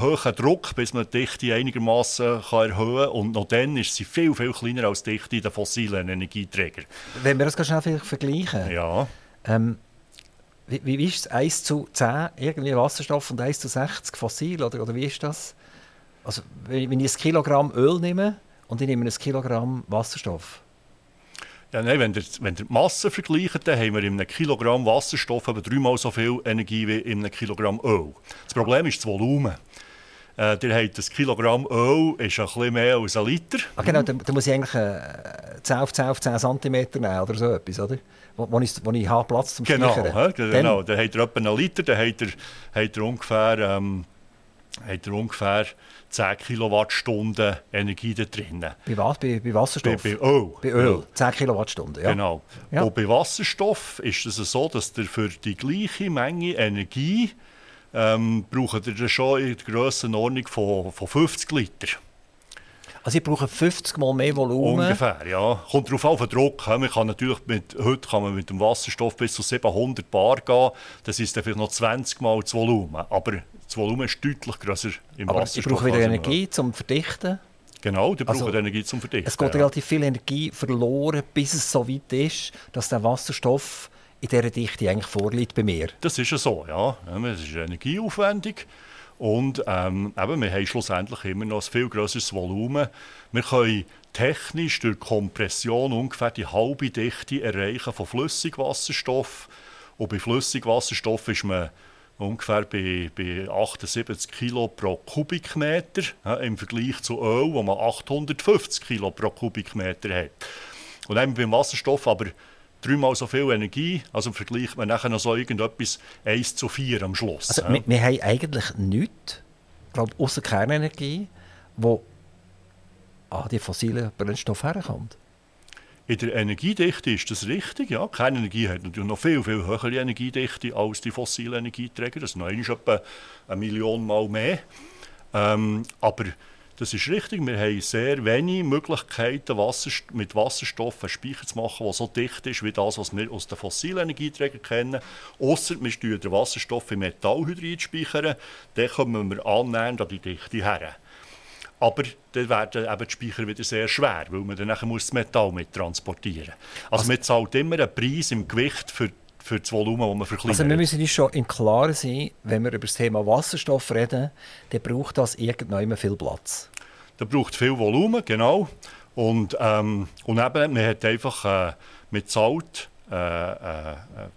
hohen Druck, bis man die Dichte einigermaßen erhöhen kann. Und noch dann ist sie viel, viel kleiner als die Dichte der fossilen Energieträger. Wenn wir das ganz schnell vergleichen, Ja. ähm, wie, wie ist es 1 zu 10 irgendwie Wasserstoff und 1 zu 60 fossil? Oder, oder wie ist das? Also, wenn, ich ein Kilogramm Öl nehme und ich nehme ein Kilogramm Wasserstoff, Ja, nein, wenn ihr, wenn ihr die Masse vergleicht, dann haben wir in einem Kilogramm Wasserstoff eben dreimal so viel Energie wie in einem Kilogramm Öl. Das Problem ist das Volumen. Äh, ihr habt das Kilogramm Öl ist ein bisschen mehr als ein Liter. Ah, genau, da, da muss ich eigentlich äh, 10 auf 10 auf 10 cm nehmen oder so etwas, oder? Wo, wo, ich, wo ich habe Platz zum Genau, Speichern. hä, genau. dann habt ihr etwa einen Liter, dann habt ihr, habt ihr ungefähr, ähm, habt ihr ungefähr 10 Kilowattstunden Energie da drin. Bei was? Bei, bei Bei, Wasserstoff? bei Öl. Bei Öl. 10 Kilowattstunden, ja. Genau. Ja. Und bei Wasserstoff ist es so, dass ihr für die gleiche Menge Energie ähm, braucht ihr schon in der Grössenordnung von, von 50 Liter. Also ich brauche 50 Mal mehr Volumen. Ungefähr, ja. Kommt darauf auf den Druck. Man kann natürlich mit, heute kann man mit dem Wasserstoff bis zu 700 Bar gehen. Das ist dann vielleicht noch 20 Mal das Volumen. Aber das Volumen ist deutlich größer im Aber ich Wasserstoff. brauche wieder Energie zum Verdichten. Genau, die Also, brauchen Energie zum Verdichten. Es geht relativ viel Energie verloren, bis es so weit ist, dass der Wasserstoff in dieser Dichte eigentlich vorliegt bei mir. Das ist ja so, ja. Ja, Es ist energieaufwendig. Und ähm, eben, wir haben schlussendlich immer noch ein viel grösseres Volumen. Wir können technisch durch Kompression ungefähr die halbe Dichte erreichen von Flüssigwasserstoff. Und bei Flüssigwasserstoff ist man ungefähr bei, bei 78 Kilo pro Kubikmeter ja, im Vergleich zu Öl, wo man 850 Kilo pro Kubikmeter hat. Und dann beim Wasserstoff aber dreimal so viel Energie, also vergleicht man nachher noch so irgendetwas 1 zu 4 am Schluss. Also, ja. wir, wir haben eigentlich nichts, glaube außer Kernenergie, wo an die fossilen Brennstoffe herkommt. In der Energiedichte ist das richtig, ja. Kernenergie hat natürlich noch viel, viel höhere Energiedichte als die fossilen Energieträger. Das ist noch etwa eine Million Mal mehr. Ähm, aber das ist richtig, wir haben sehr wenige Möglichkeiten, Wasserst mit Wasserstoff einen Speicher zu machen, der so dicht ist wie das, was wir aus den fossilen Energieträgern kennen. Ausser wir steuern den Wasserstoff in Metallhydrid speichern, dann kommen wir annähernd an die Dichte her. Aber dann werden eben die Speicher wieder sehr schwer, weil man dann nachher muss das Metall mit transportieren muss. Also, man zahlt immer einen Preis im Gewicht für, für das Volumen, das man verkleinert. Also wir müssen uns schon im Klaren sein, wenn wir über das Thema Wasserstoff reden, dann braucht das irgendwann viel Platz. Da braucht viel Volumen, genau. Und, ähm, und eben, man hat einfach äh, mit zahlt äh, äh,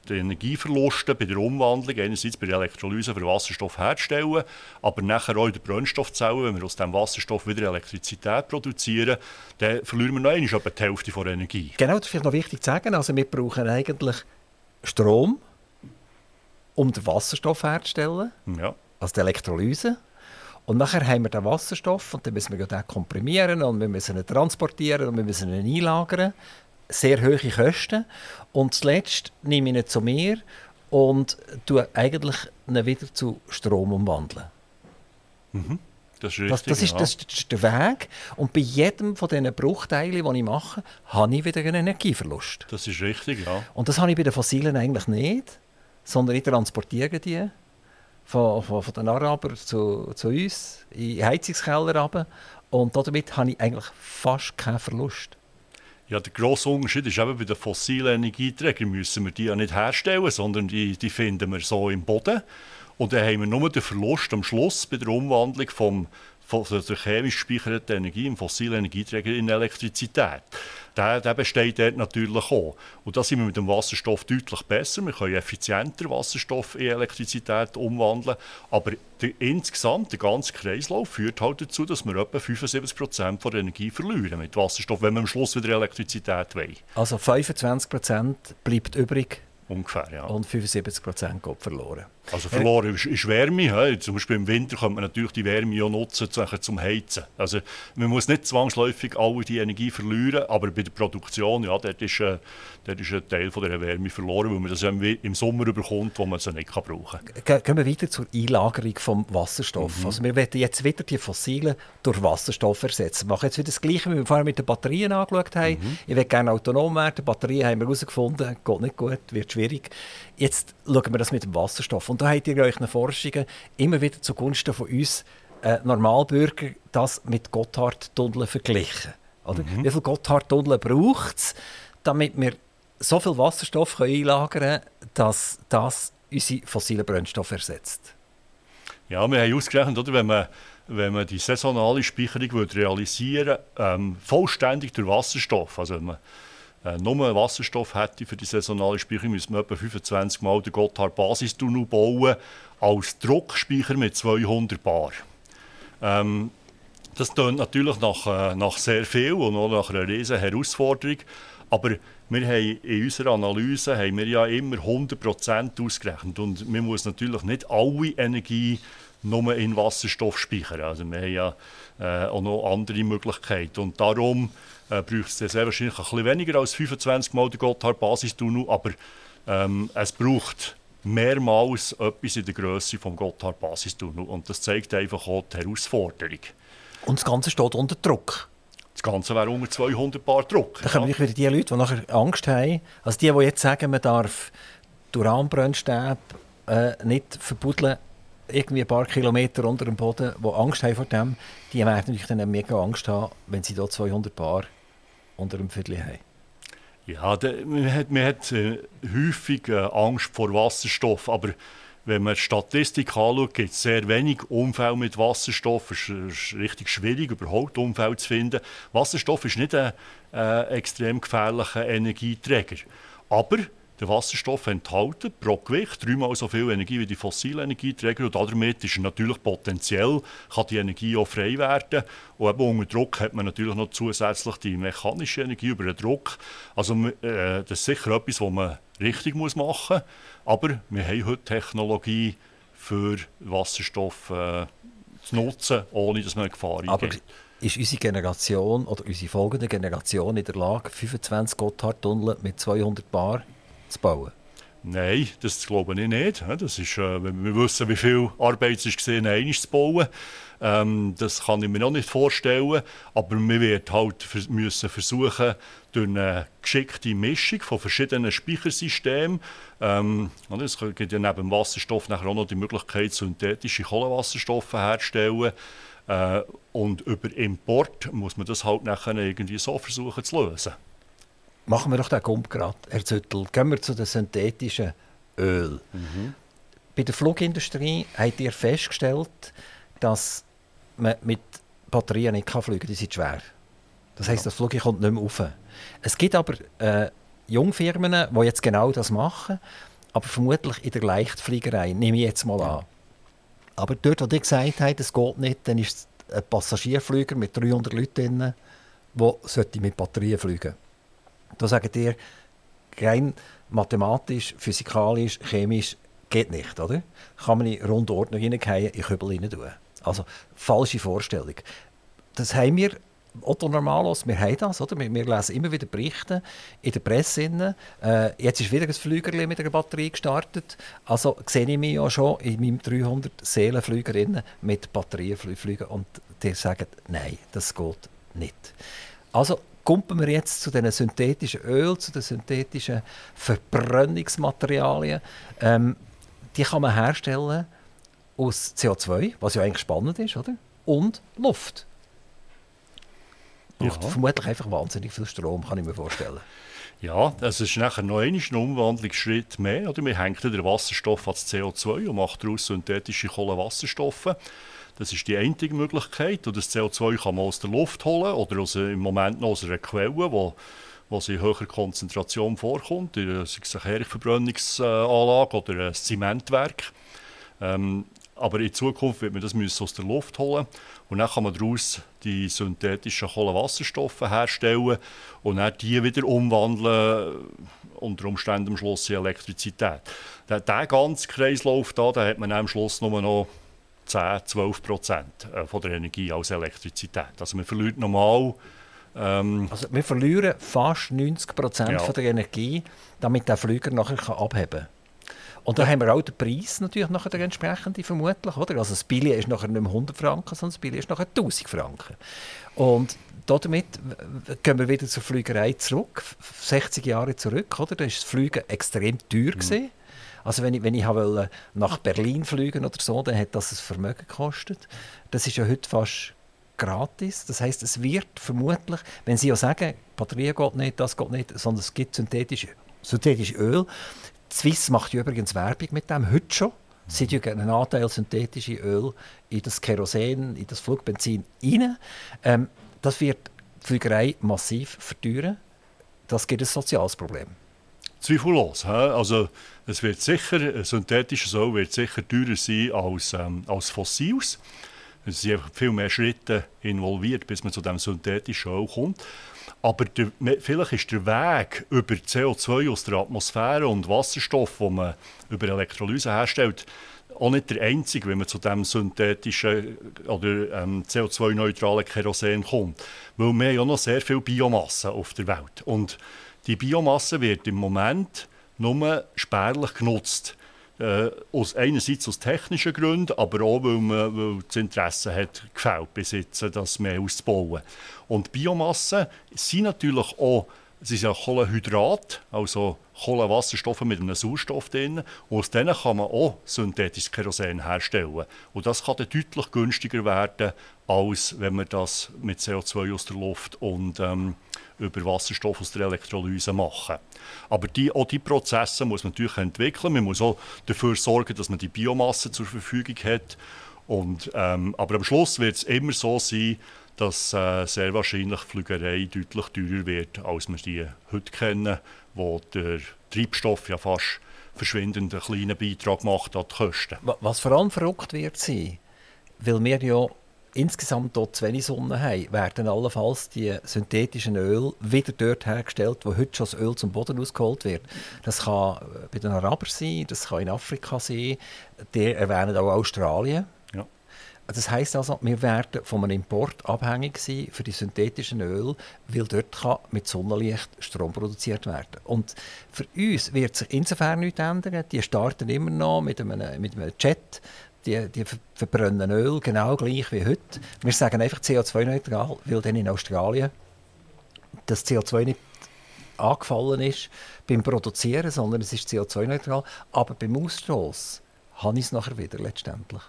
die Energieverluste bei der Umwandlung, einerseits bei der Elektrolyse für Wasserstoff herzustellen, aber nachher auch in der Brennstoffzelle, wenn wir aus dem Wasserstoff wieder Elektrizität produzieren, dann verlieren wir noch einmal etwa die Hälfte der Energie. Genau, das ist vielleicht noch wichtig zu sagen. Also wir brauchen eigentlich Strom, um den Wasserstoff herzustellen, Ja. also die Elektrolyse. Und nachher haben wir den Wasserstoff und dann müssen wir den komprimieren und wir müssen ihn transportieren und wir müssen ihn einlagern. Sehr hohe Kosten. Und zuletzt nehme ich ihn zu mir und tue eigentlich ihn wieder zu Strom umwandeln. Das ist richtig. Das, das, ist, ja. das ist der Weg. Und bei jedem von diesen Bruchteilen, die ich mache, habe ich wieder einen Energieverlust. das ist richtig, ja. Und das habe ich bei den Fossilen eigentlich nicht, sondern ich transportiere die von, von, von den Arabern zu, zu uns in Heizungskeller runter. Und damit habe ich eigentlich fast keinen Verlust. Ja, der grosse Unterschied ist eben, bei den fossilen Energieträgern müssen wir die ja nicht herstellen, sondern die, die finden wir so im Boden. Und dann haben wir nur den Verlust am Schluss bei der Umwandlung vom, von der chemisch gespeicherten Energie im fossilen Energieträger in Elektrizität. Der, der besteht dort natürlich auch. Und da sind wir mit dem Wasserstoff deutlich besser. Wir können effizienter Wasserstoff in Elektrizität umwandeln. Aber der, insgesamt, der ganze Kreislauf führt halt dazu, dass wir etwa 75% von der Energie verlieren mit Wasserstoff, wenn wir am Schluss wieder Elektrizität wollen. Also 25% bleibt übrig Ungefähr, ja. und 75% geht verloren. Also verloren ist, ist Wärme. He. Zum Beispiel im Winter könnte man natürlich die Wärme auch nutzen zum, Heizen. Also man muss nicht zwangsläufig alle die Energie verlieren, aber bei der Produktion, ja, dort ist, äh, dort ist ein Teil von dieser Wärme verloren, weil man das im, Sommer überkommt, wo man sie nicht kann brauchen kann. Ge- Gehen wir weiter zur Einlagerung vom Wasserstoff. Also wir werden jetzt wieder die fossilen durch Wasserstoff ersetzen. Wir machen jetzt wieder das Gleiche, wie wir vorher mit den Batterien angeschaut haben. Ich will gerne autonom werden. Batterien haben wir herausgefunden, geht nicht gut, wird schwierig. Jetzt schauen wir das mit dem Wasserstoff. Und da habt ihr in euren Forschungen immer wieder zugunsten von uns äh, Normalbürger das mit Gotthardtunneln verglichen. Oder? Wie viele Gotthardtunneln braucht es, damit wir so viel Wasserstoff können einlagern können, dass das unsere fossilen Brennstoffe ersetzt? Ja, wir haben ausgerechnet, oder, wenn, man, wenn man die saisonale Speicherung realisieren würde, ähm, vollständig durch Wasserstoff, also wenn man äh, nur Wasserstoff hätte für die saisonale Speicherung, müsste man etwa 25 Mal den Gotthard Basistunnel bauen als Druckspeicher mit 200 Bar. Ähm, das klingt natürlich nach, äh, nach sehr viel und auch nach einer riesen Herausforderung. Aber wir haben in unserer Analyse haben wir ja immer 100% ausgerechnet. Und man muss natürlich nicht alle Energie nur in Wasserstoff speichern. Also wir haben ja äh, auch noch andere Möglichkeiten. Und darum äh, braucht es sehr wahrscheinlich ein bisschen weniger als 25 Mal den Gotthard-Basistunnel. Aber ähm, es braucht mehrmals etwas in der Größe des Gotthard-Basistunnel. Und das zeigt einfach auch die Herausforderung. Und das Ganze steht unter Druck. Das Ganze wäre unter 200 Bar Druck. Da kommen ja. wieder die Leute, die nachher Angst haben. Also die, die jetzt sagen, man darf die Uranbrennstäbe äh, nicht verbuddeln, irgendwie ein paar Kilometer unter dem Boden, die Angst haben vor dem, die werden natürlich dann mega Angst haben, wenn sie hier 200 Bar unter dem Viertel haben. Ja, de, man hat, man hat äh, häufig äh, Angst vor Wasserstoff, aber wenn man die Statistik anschaut, gibt es sehr wenig Unfälle mit Wasserstoff. Es ist richtig schwierig, überhaupt Unfälle zu finden. Wasserstoff ist nicht ein äh, extrem gefährlicher Energieträger. Aber der Wasserstoff enthält pro Gewicht dreimal so viel Energie wie die fossilen Energieträger und damit ist er natürlich potenziell, kann die Energie auch frei werden. Und eben unter Druck hat man natürlich noch zusätzlich die mechanische Energie über den Druck. Also äh, das ist sicher etwas, was man richtig muss machen muss. Aber wir haben heute Technologie für Wasserstoff äh, zu nutzen, ohne dass man Gefahr eingeht. Aber ist unsere Generation oder unsere folgende Generation in der Lage, 25 Gotthardtunnel mit 200 Bar zu bauen? Nein, das glaube ich nicht. Das ist, äh, wir wissen, wie viel Arbeit es ist, einmal zu bauen. Ähm, das kann ich mir noch nicht vorstellen. Aber wir werden halt müssen versuchen, durch eine geschickte Mischung von verschiedenen Speichersystemen, ähm, es gibt ja neben dem Wasserstoff nachher auch noch die Möglichkeit, synthetische Kohlenwasserstoffe herzustellen. Äh, und über Import muss man das halt nachher irgendwie so versuchen zu lösen. Machen wir doch den Gump gerade, Herr Züttel. Gehen wir zu den synthetischen Öl. Mhm. Bei der Flugindustrie habt ihr festgestellt, dass man mit Batterien nicht fliegen kann. Die sind schwer. Das heisst, ja. das Flugzeug kommt nicht mehr rauf. Es gibt aber äh, Jungfirmen, die jetzt genau das machen, aber vermutlich in der Leichtfliegerei, nehme ich jetzt mal an. Aber dort, wo ihr gesagt habt, es geht nicht, dann ist es ein Passagierflüger mit 300 Leuten der mit Batterien fliegen sollte. Da sagt ihr, rein mathematisch, physikalisch, chemisch geht nicht, oder? Kann man in Rundordnung hineingehen, in Kübel hinein tun. Also, falsche Vorstellung. Das haben wir Otto Normalos, wir haben das, oder? Wir, wir, lesen immer wieder Berichte in der Presse. Äh, jetzt ist wieder ein Flüger mit einer Batterie gestartet. Also sehe ich mich ja schon in meinem 300 Seelenflüger mit Batterien fliegen und die sagen, nein, das geht nicht. Also kommen wir jetzt zu den synthetischen Öl, zu den synthetischen Verbrennungsmaterialien. Ähm, die kann man herstellen aus CO2, was ja eigentlich spannend ist, oder? Und Luft. Braucht ja. vermutlich einfach wahnsinnig viel Strom, kann ich mir vorstellen. Ja, es ist nachher noch ein Umwandlungsschritt mehr. Oder? Wir hängen den Wasserstoff ans CO2 und machen daraus synthetische Kohlenwasserstoffe. Das ist die einzige Möglichkeit. Und das CO2 kann man aus der Luft holen oder aus, im Moment noch aus einer Quelle, wo, wo in höherer Konzentration vorkommt, sei es eine Herdverbrennungsanlage oder ein Zementwerk. Ähm, aber in Zukunft wird man das aus der Luft holen und dann kann man daraus die synthetischen Kohlenwasserstoffe herstellen und dann die wieder umwandeln, unter Umständen am Schluss in Elektrizität. Der, der ganze Kreislauf da, da hat man am Schluss nur noch 10, 12 Prozent äh, von der Energie als Elektrizität. Also man verliert normal... Ähm, also wir verlieren fast 90 Prozent ja. der Energie, damit der Flüger nachher abheben kann. Und da haben wir auch den Preis natürlich nachher der entsprechende vermutlich, oder? Also das Billy ist nachher nicht mehr 100 Franken, sondern das Billy ist nachher 1000 Franken. Und damit gehen wir wieder zur Flügerei zurück, 60 Jahre zurück, oder? Da war das Fliegen extrem teuer. Mhm. Also wenn ich, wenn ich wollte nach Berlin fliegen oder so, dann hat das ein Vermögen gekostet. Das ist ja heute fast gratis. Das heißt, es wird vermutlich, wenn Sie ja sagen, Batterie geht nicht, das geht nicht, sondern es gibt synthetische, synthetische Öl. Swiss macht ja übrigens Werbung mit dem heute schon. Sie tun einen Anteil synthetische Öl in das Kerosin, in das Flugbenzin rein. Ähm, das wird die Flügerei massiv verteuern. das gibt ein soziales Problem. Zweifellos. Also es wird sicher, synthetisches Öl wird sicher teurer sein als, ähm, als fossiles. Es sind viel mehr Schritte involviert, bis man zu dem synthetischen Öl kommt. Aber der, vielleicht ist der Weg über CO2 aus der Atmosphäre und Wasserstoff, den man über Elektrolyse herstellt, auch nicht der einzige, wenn man zu dem synthetischen oder ähm, CO2-neutralen Kerosin kommt. Weil wir haben ja noch sehr viel Biomasse auf der Welt. Und die Biomasse wird im Moment nur spärlich genutzt. Äh, aus, einerseits aus technischen Gründen, aber auch, weil, man, weil das Interesse hat gefällt, besitzen, das mehr auszubauen. Und Biomasse sind natürlich auch sie sind Kohlenhydrat, also Kohlenwasserstoffe mit einem Sauerstoff drin. Und aus denen kann man auch synthetisches Kerosin herstellen. Und das kann dann deutlich günstiger werden, als wenn man das mit CO2 aus der Luft und ähm, über Wasserstoff aus der Elektrolyse machen. Aber die, auch diese Prozesse muss man natürlich entwickeln. Man muss auch dafür sorgen, dass man die Biomasse zur Verfügung hat. Und, ähm, aber am Schluss wird es immer so sein, dass äh, sehr wahrscheinlich Flügerei deutlich teurer wird, als wir die heute kennen, wo der Treibstoff ja fast verschwindend einen kleinen Beitrag macht an die Kosten. Was vor allem verrückt wird sein, weil wir ja insgesamt dort zu wenig Sonne haben, werden allenfalls die synthetischen Öl wieder dort hergestellt, wo heute schon das Öl zum Boden ausgeholt wird. Das kann bei den Arabern sein, das kann in Afrika sein, die erwähnen auch Australien. Das heißt also, wir werden von einem Import abhängig sein für die synthetischen Öl, weil dort kann mit Sonnenlicht Strom produziert werden. Und für uns wird sich insofern nichts ändern. Die starten immer noch mit einem, mit einem Jet. Die, die verbrennen Öl genau gleich wie heute. Wir sagen einfach CO2-neutral, weil dann in Australien das CO2 nicht angefallen ist beim Produzieren, sondern es ist CO2-neutral. Aber beim Ausstoß habe ich es nachher wieder letztendlich.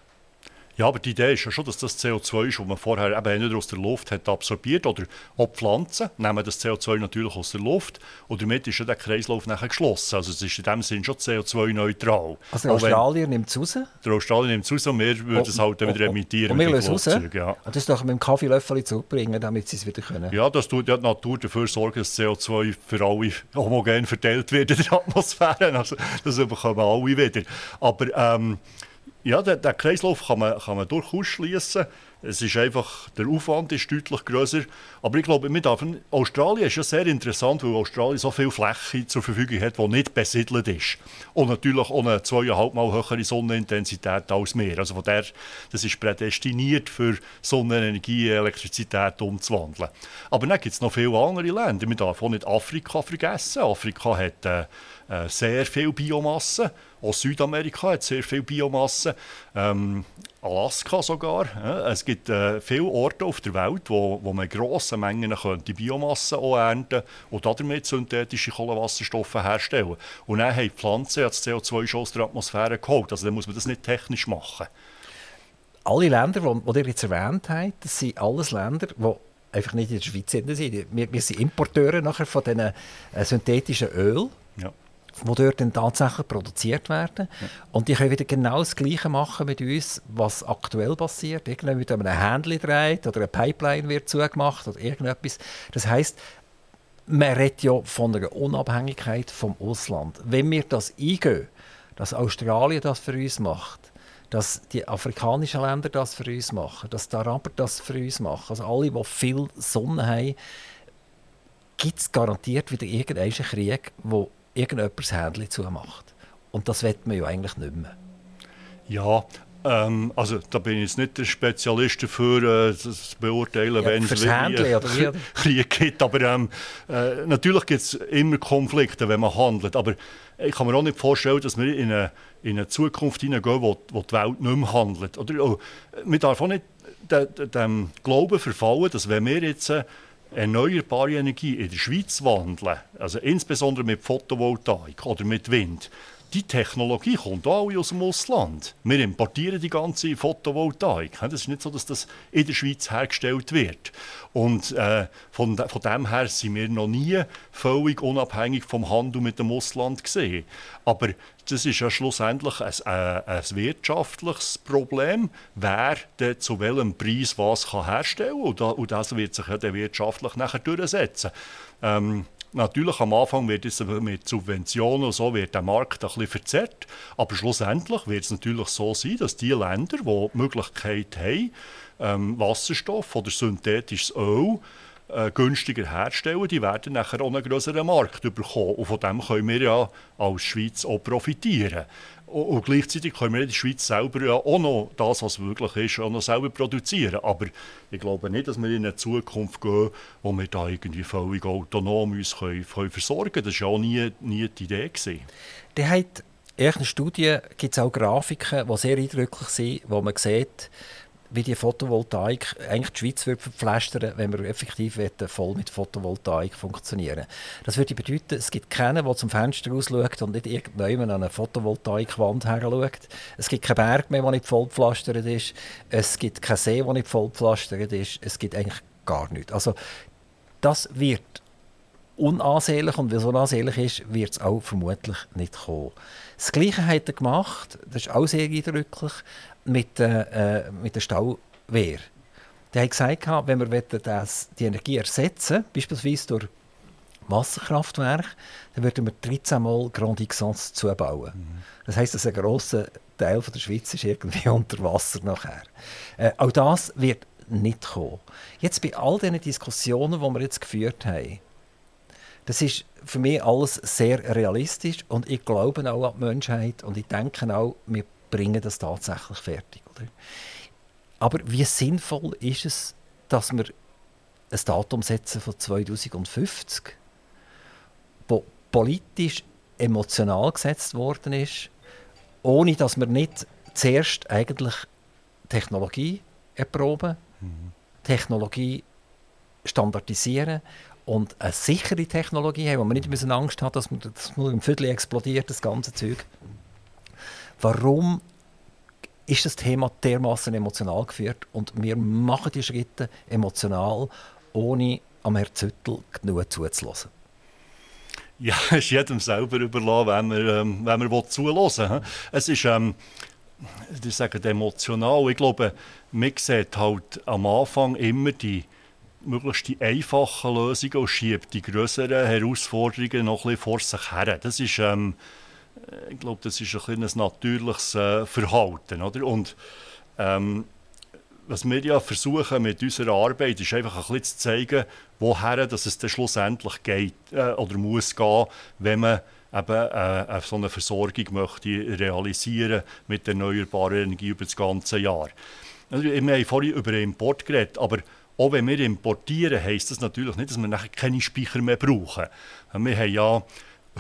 Ja, aber die Idee ist ja schon, dass das CO2 ist, das man vorher eben nicht aus der Luft hat absorbiert oder auch Pflanzen nehmen das CO2 natürlich aus der Luft und damit ist ja der Kreislauf nachher geschlossen. Also es ist in dem Sinn schon CO2-neutral. Also der Australier nimmt es raus? Der Australier nimmt es raus und wir würden es halt dann wieder emittieren. Und wir lösen es raus? Ja. Und das doch mit dem Kaffeelöffel zurückbringen, damit sie es wieder können? Ja, das tut ja die Natur dafür sorgen, dass CO2 für alle homogen verteilt wird in der [laughs] Atmosphäre. Also das bekommen alle wieder. Aber ähm, ja, den, den Kreislauf kann man, kann man durchaus schließen. Es ist einfach, der Aufwand ist deutlich größer. Aber ich glaube, wir Australien ist ja sehr interessant, weil Australien so viel Fläche zur Verfügung hat, die nicht besiedelt ist. Und natürlich eine zweieinhalb Mal höhere Sonnenintensität als wir. Also von der, das ist prädestiniert für Sonnenenergie Elektrizität umzuwandeln. Aber dann gibt es noch viele andere Länder. Man darf auch nicht Afrika vergessen. Afrika hat äh, äh, sehr viel Biomasse. Auch Südamerika hat sehr viel Biomasse. Ähm, Alaska sogar. Es gibt äh, viele Orte auf der Welt, wo, wo man grosse Mengen könnte Biomasse auch ernten und damit synthetische Kohlenwasserstoffe herstellen. Und dann haben die Pflanzen das CO2 schon aus der Atmosphäre geholt. Also dann muss man das nicht technisch machen. Alle Länder, die, die ihr jetzt erwähnt habt, das sind alles Länder, die einfach nicht in der Schweiz sind. Wir, wir sind Importeure nachher von diesen äh, synthetischen Öl. Die dort dann tatsächlich produziert werden. Ja. Und die können wieder genau das Gleiche machen mit uns, was aktuell passiert. Irgendwann wird einem Händchen dreht oder eine Pipeline wird zugemacht oder irgendetwas. Das heißt, man redet ja von einer Unabhängigkeit vom Ausland. Wenn wir das eingehen, dass Australien das für uns macht, dass die afrikanischen Länder das für uns machen, dass die Araber das für uns machen, also alle, die viel Sonne haben, gibt es garantiert wieder irgendeinen Krieg, der irgendjemand das Händchen zumacht. Und das wird man ja eigentlich nicht mehr. Ja, ähm, also da bin ich jetzt nicht der Spezialist dafür, äh, zu beurteilen, ja, wenn es wie, [laughs] Krieg gibt. Aber ähm, äh, natürlich gibt es immer Konflikte, wenn man handelt. Aber ich kann mir auch nicht vorstellen, dass wir in eine, in eine Zukunft hineingehen, wo, wo die Welt nicht mehr handelt. Oder, oh, man darf auch nicht dem, dem Glauben verfallen, dass wenn wir jetzt... Erneuerbare Energie in der Schweiz wandeln, also insbesondere mit Photovoltaik oder mit Wind, die Technologie kommt alle aus dem Ausland. Wir importieren die ganze Photovoltaik. Es ist nicht so, dass das in der Schweiz hergestellt wird. Und äh, von, von dem her sind wir noch nie völlig unabhängig vom Handel mit dem Ausland gesehen. Aber das ist ja schlussendlich ein, äh, ein wirtschaftliches Problem, wer denn zu welchem Preis was kann herstellen kann. Und, und das wird sich ja dann wirtschaftlich nachher durchsetzen. Ähm, natürlich am Anfang wird es mit Subventionen und so wird der Markt ein bisschen verzerrt, aber schlussendlich wird es natürlich so sein, dass die Länder, die die Möglichkeit haben, ähm, Wasserstoff oder synthetisches Öl äh, günstiger herstellen, die werden nachher auch einen größeren Markt bekommen. Und von dem können wir ja als Schweiz auch profitieren. Und, gleichzeitig können wir in der Schweiz selber ja auch noch das, was wirklich ist, auch noch selber produzieren. Aber ich glaube nicht, dass wir in eine Zukunft gehen, wo wir da irgendwie völlig autonom uns können, können versorgen können. Das war ja auch nie, nie die Idee. Gewesen. Der hat in einer Studie gibt es auch Grafiken, die sehr eindrücklich sind, wo man sieht, wie die Photovoltaik eigentlich die Schweiz wird verpflastern wenn wir effektiv voll mit Photovoltaik funktionieren Das würde bedeuten, es gibt keinen, der zum Fenster rausschaut und nicht irgendjemand an eine Photovoltaikwand her schaut. Es gibt keinen Berg mehr, der nicht vollpflastert ist. Es gibt keinen See, der nicht vollpflastert ist. Es gibt eigentlich gar nichts. Also das wird unansehnlich und weil es unansehnlich ist, wird es auch vermutlich nicht kommen. Das Gleiche hat er gemacht, das ist auch sehr eindrücklich, mit, äh, mit der Stauwehr. Der hat gesagt, wenn wir das, die Energie ersetzen beispielsweise durch Wasserkraftwerke, dann würden wir 13 Mal Grand Xance zubauen. Mhm. Das heisst, dass ein grosser Teil von der Schweiz ist irgendwie [laughs] unter Wasser nachher. Äh, auch das wird nicht kommen. Jetzt bei all diesen Diskussionen, die wir jetzt geführt haben, das ist für mich alles sehr realistisch und ich glaube auch an die Menschheit und ich denke auch, wir bringen das tatsächlich fertig. Oder? Aber wie sinnvoll ist es, dass wir ein Datum setzen von 2050, wo politisch emotional gesetzt worden ist, ohne dass wir nicht zuerst eigentlich Technologie erproben, mhm. Technologie standardisieren und eine sichere Technologie haben, wo man nicht Angst hat, dass man das im Viertel explodiert, das ganze Zeug. Warum ist das Thema dermaßen emotional geführt und wir machen die Schritte emotional, ohne am Herrn Züttel genug zuzulassen? Ja, es [laughs] ist jedem selber überlassen, wenn man, ähm, wenn man zulassen will. Es ist, ähm, ich sage, emotional. Ich glaube, man sieht halt am Anfang immer die möglichst die einfachen Lösungen und schiebt die größeren Herausforderungen noch ein bisschen vor sich her. Das ist, ähm, äh, ich glaube, das ist ein, ein natürliches äh, Verhalten. Oder? Und ähm, was wir ja versuchen mit unserer Arbeit, ist einfach ein bisschen zu zeigen, woher dass es dann schlussendlich geht äh, oder muss gehen, wenn man eben äh, so eine Versorgung möchte realisieren mit erneuerbarer Energie über das ganze Jahr. Also, wir haben vorhin über Import geredet, aber auch wenn wir importieren, heisst das natürlich nicht, dass wir nachher keine Speicher mehr brauchen. Wir haben ja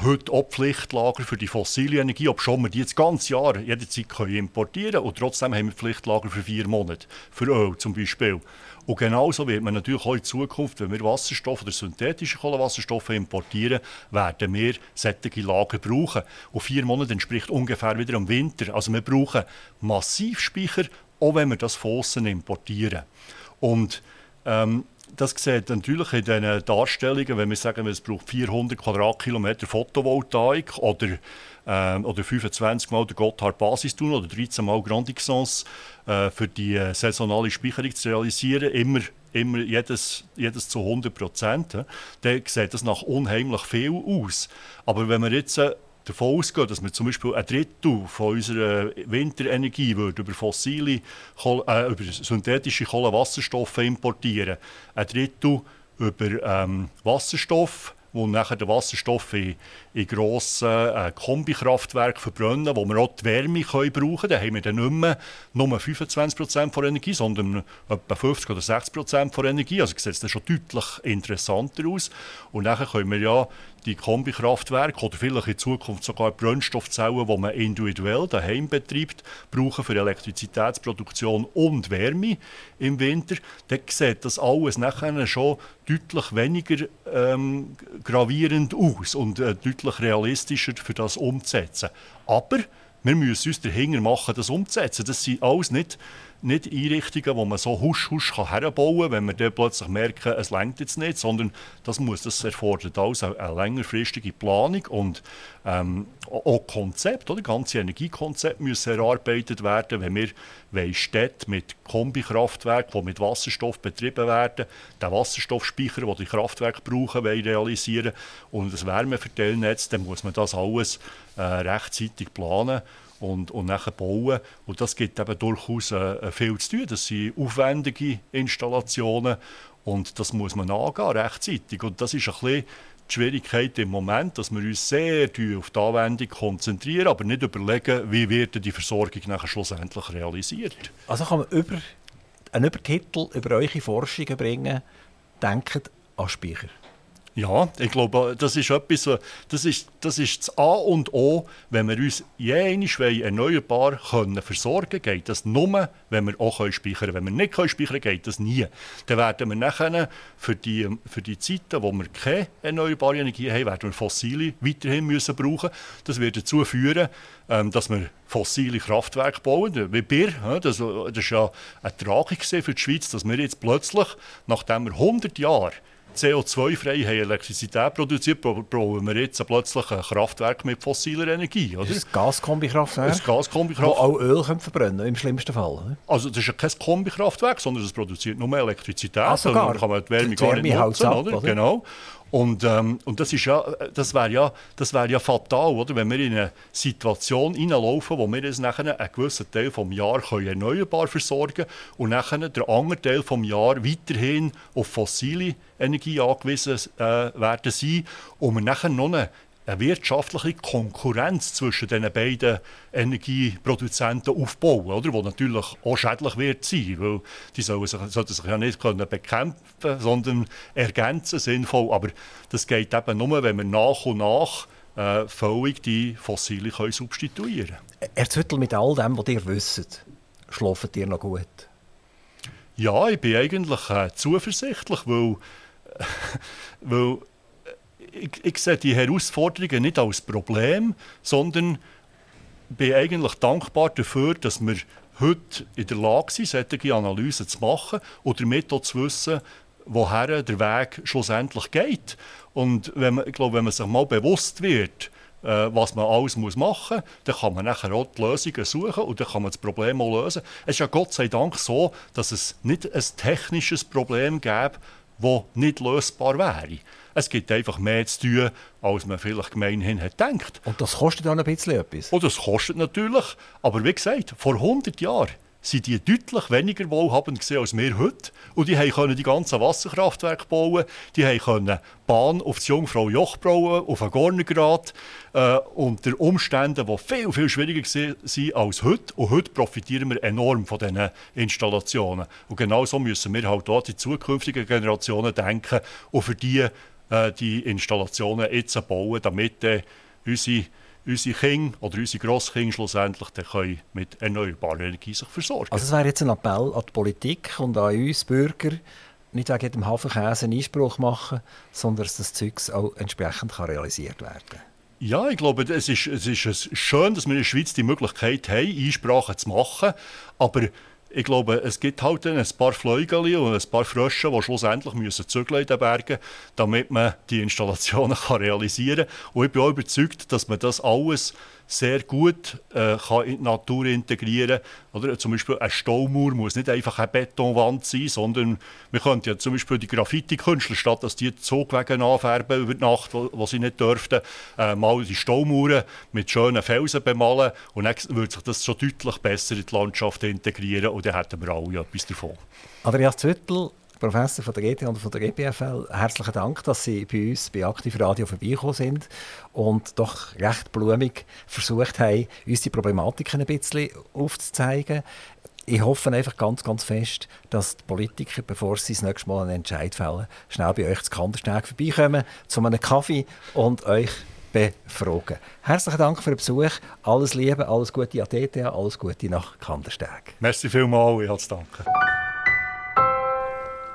heute auch Pflichtlager für die fossile Energie, ob schon wir die jetzt ganz Jahr jederzeit können importieren und trotzdem haben wir Pflichtlager für vier Monate, für Öl zum Beispiel. Und genauso wird man natürlich auch in Zukunft, wenn wir Wasserstoff oder synthetische Kohlenwasserstoffe importieren, werden wir solche Lager brauchen. Und vier Monate entspricht ungefähr wieder am Winter. Also wir brauchen massiv Speicher, auch wenn wir das von importieren. Und ähm, das sieht natürlich in diesen Darstellungen, wenn wir sagen, es braucht 400 Quadratkilometer Photovoltaik oder, ähm, oder 25 Mal der Gotthard Basistun oder 13 Mal Grand äh, für die äh, saisonale Speicherung zu realisieren, immer, immer jedes, jedes zu 100 Prozent, äh, dann sieht das nach unheimlich viel aus. Aber wenn wir jetzt äh, davon ausgehen, dass wir zum Beispiel ein Drittel von unserer Winterenergie würde über fossile, äh, über synthetische Kohlenwasserstoffe importieren, ein Drittel über ähm, Wasserstoff, wo nachher der Wasserstoff in, in grossen äh, Kombikraftwerken verbrennen, wo wir auch die Wärme können brauchen können. Dann haben wir dann nicht mehr nur 25% von Energie, sondern etwa 50 oder 60% von Energie. Also sieht es schon deutlich interessanter aus. Und nachher können wir ja die Kombikraftwerke oder vielleicht in Zukunft sogar Brennstoffzellen, die man individuell daheim betreibt, brauchen für Elektrizitätsproduktion und Wärme im Winter, dann sieht das alles nachher schon deutlich weniger ähm, gravierend aus und äh, deutlich realistischer für das umzusetzen. Aber wir müssen uns dahinter machen, das umzusetzen. Das sind alles nicht nicht Einrichtungen, wo man so husch husch herbauen kann, wenn wir dann plötzlich merken, es längt jetzt nicht, sondern das muss das erfordert alles eine, längerfristige Planung und ähm, auch Konzept, oder? Ganze Energiekonzept müssen erarbeitet werden, wenn wir Städte mit Kombikraftwerken, die mit Wasserstoff betrieben werden, den Wasserstoffspeicher, den die Kraftwerke brauchen, wollen realisieren und das Wärmeverteilnetz, dann muss man das alles äh, rechtzeitig planen und, und nachher bauen. Und das gibt eben durchaus äh, viel zu tun. Das sind aufwendige Installationen und das muss man angehen rechtzeitig. Und das ist ein bisschen die Schwierigkeit im Moment, dass wir uns sehr auf die Anwendung konzentrieren, aber nicht überlegen, wie wird die Versorgung nachher schlussendlich realisiert. Also kann man über einen Übertitel über eure Forschungen bringen, denkt an Speicher. Ja, ich glaube, das ist etwas, das ist das, ist das A und O, wenn wir uns jenisch erneuerbar können versorgen können, geht das nur, wenn wir auch speichern können. Wenn wir nicht speichern können, geht das nie. Dann werden wir nachher für die, für die Zeiten, wo wir keine erneuerbare Energie haben, werden wir fossile weiterhin müssen brauchen. Das wird dazu führen, ähm, dass wir fossile Kraftwerke bauen, wie Bier. Das, war ja eine Tragik für die Schweiz, dass wir jetzt plötzlich, nachdem wir 100 Jahre CO2-frei haben Elektrizität produziert, brauchen wir jetzt plötzlich ein Kraftwerk mit fossiler Energie. Oder? Das ist ein Gaskombikraftwerk, ein Gaskombikraftwerk. auch Öl können verbrennen im schlimmsten Fall. Also das ist ja kein Kombikraftwerk, sondern es produziert nur Elektrizität. Ah, sogar. Kann man die Wärme, die gar nicht nutzen. Ab, oder? Genau. Und, ähm, und das, ist ja, das wäre ja, wär ja fatal, oder? wenn wir in eine Situation hineinlaufen, wo wir jetzt nachher einen gewissen Teil des Jahres erneuerbar versorgen können und nachher der andere Teil des Jahres weiterhin auf fossile Energie angewiesen äh, werden sein und wir nachher noch eine eine wirtschaftliche Konkurrenz zwischen den beiden Energieproduzenten aufbauen, oder? die natürlich auch schädlich wird sein, weil die sollen sich, sollten sich ja nicht können bekämpfen, sondern ergänzen sinnvoll. Aber das geht eben nur, wenn wir nach und nach äh, völlig die Fossile können substituieren können. Herr Züttel, mit all dem, was ihr wisst, schlafen ihr noch gut? Ja, ich bin eigentlich äh, zuversichtlich, weil, [laughs] weil ich, ich sehe die Herausforderungen nicht als Problem, sondern bin eigentlich dankbar dafür, dass wir heute in der Lage sind, solche Analysen zu machen und damit auch zu wissen, woher der Weg schlussendlich geht. Und wenn man, ich glaube, wenn man sich mal bewusst wird, äh, was man alles muss machen muss, dann kann man nachher auch die Lösungen suchen und dann kann man das Problem auch lösen. Es ist ja Gott sei Dank so, dass es nicht ein technisches Problem gäbe, das nicht lösbar wäre. Es gibt einfach mehr zu tun, als man vielleicht gemeinhin hat gedacht. Und das kostet auch ein bisschen etwas? Und das kostet natürlich. Aber wie gesagt, vor 100 Jahren sind die deutlich weniger wohlhabend gesehen als wir heute. Und die können die ganzen Wasserkraftwerke bauen, die können Bahn auf das Jungfrau Joch bauen, auf einen Gornergrad, äh, unter Umständen, die viel, viel schwieriger sind als heute. Und heute profitieren wir enorm von diesen Installationen. Und genauso müssen wir halt auch die zukünftigen Generationen denken und für die äh, die Installationen jetzt bauen, damit äh, unsere, unsere Kinder oder unsere Grosskinder schlussendlich dann können mit erneuerbarer Energie sich versorgen Also es wäre jetzt ein Appell an die Politik und an uns Bürger, nicht wegen dem Hafenkäse einen Einspruch machen, sondern dass das Zeug auch entsprechend kann realisiert werden kann. Ja, ich glaube, es ist, es ist schön, dass wir in der Schweiz die Möglichkeit haben, Einsprachen zu machen, aber ich glaube, es gibt halt ein paar Fleugeli und ein paar Frösche, die schlussendlich müssen zügeln in den Bergen, damit man die Installationen [laughs] kann realisieren kann. Und ich bin auch überzeugt, dass man das alles sehr gut äh, kann in die Natur integrieren kann. Zum Beispiel ein Staumauer muss nicht einfach eine Betonwand sein, sondern man könnte ja zum Beispiel die Graffiti-Künstler, statt dass die Zugwege anfärben über die Nacht, wo sie nicht dürften, äh, mal die Staumauern mit schönen Felsen bemalen und dann würde sich das schon deutlich besser in die Landschaft integrieren und dann hätten wir alle etwas davon. Andreas Züttel, Professor von der GT und von der GPFL, herzlichen Dank, dass Sie bei uns bei Aktiv Radio vorbeigekommen sind und doch recht blumig versucht haben, uns die Problematiken ein bisschen aufzuzeigen. Ich hoffe einfach ganz, ganz fest, dass die Politiker, bevor sie das nächste Mal einen Entscheid fällen, schnell bei euch zu Kandersteg vorbeikommen, zu einem Kaffee und euch befragen. Herzlichen Dank für den Besuch. Alles Liebe, alles Gute an DTA, alles Gute nach Kandersteg. Merci vielmals, ich habe zu danken.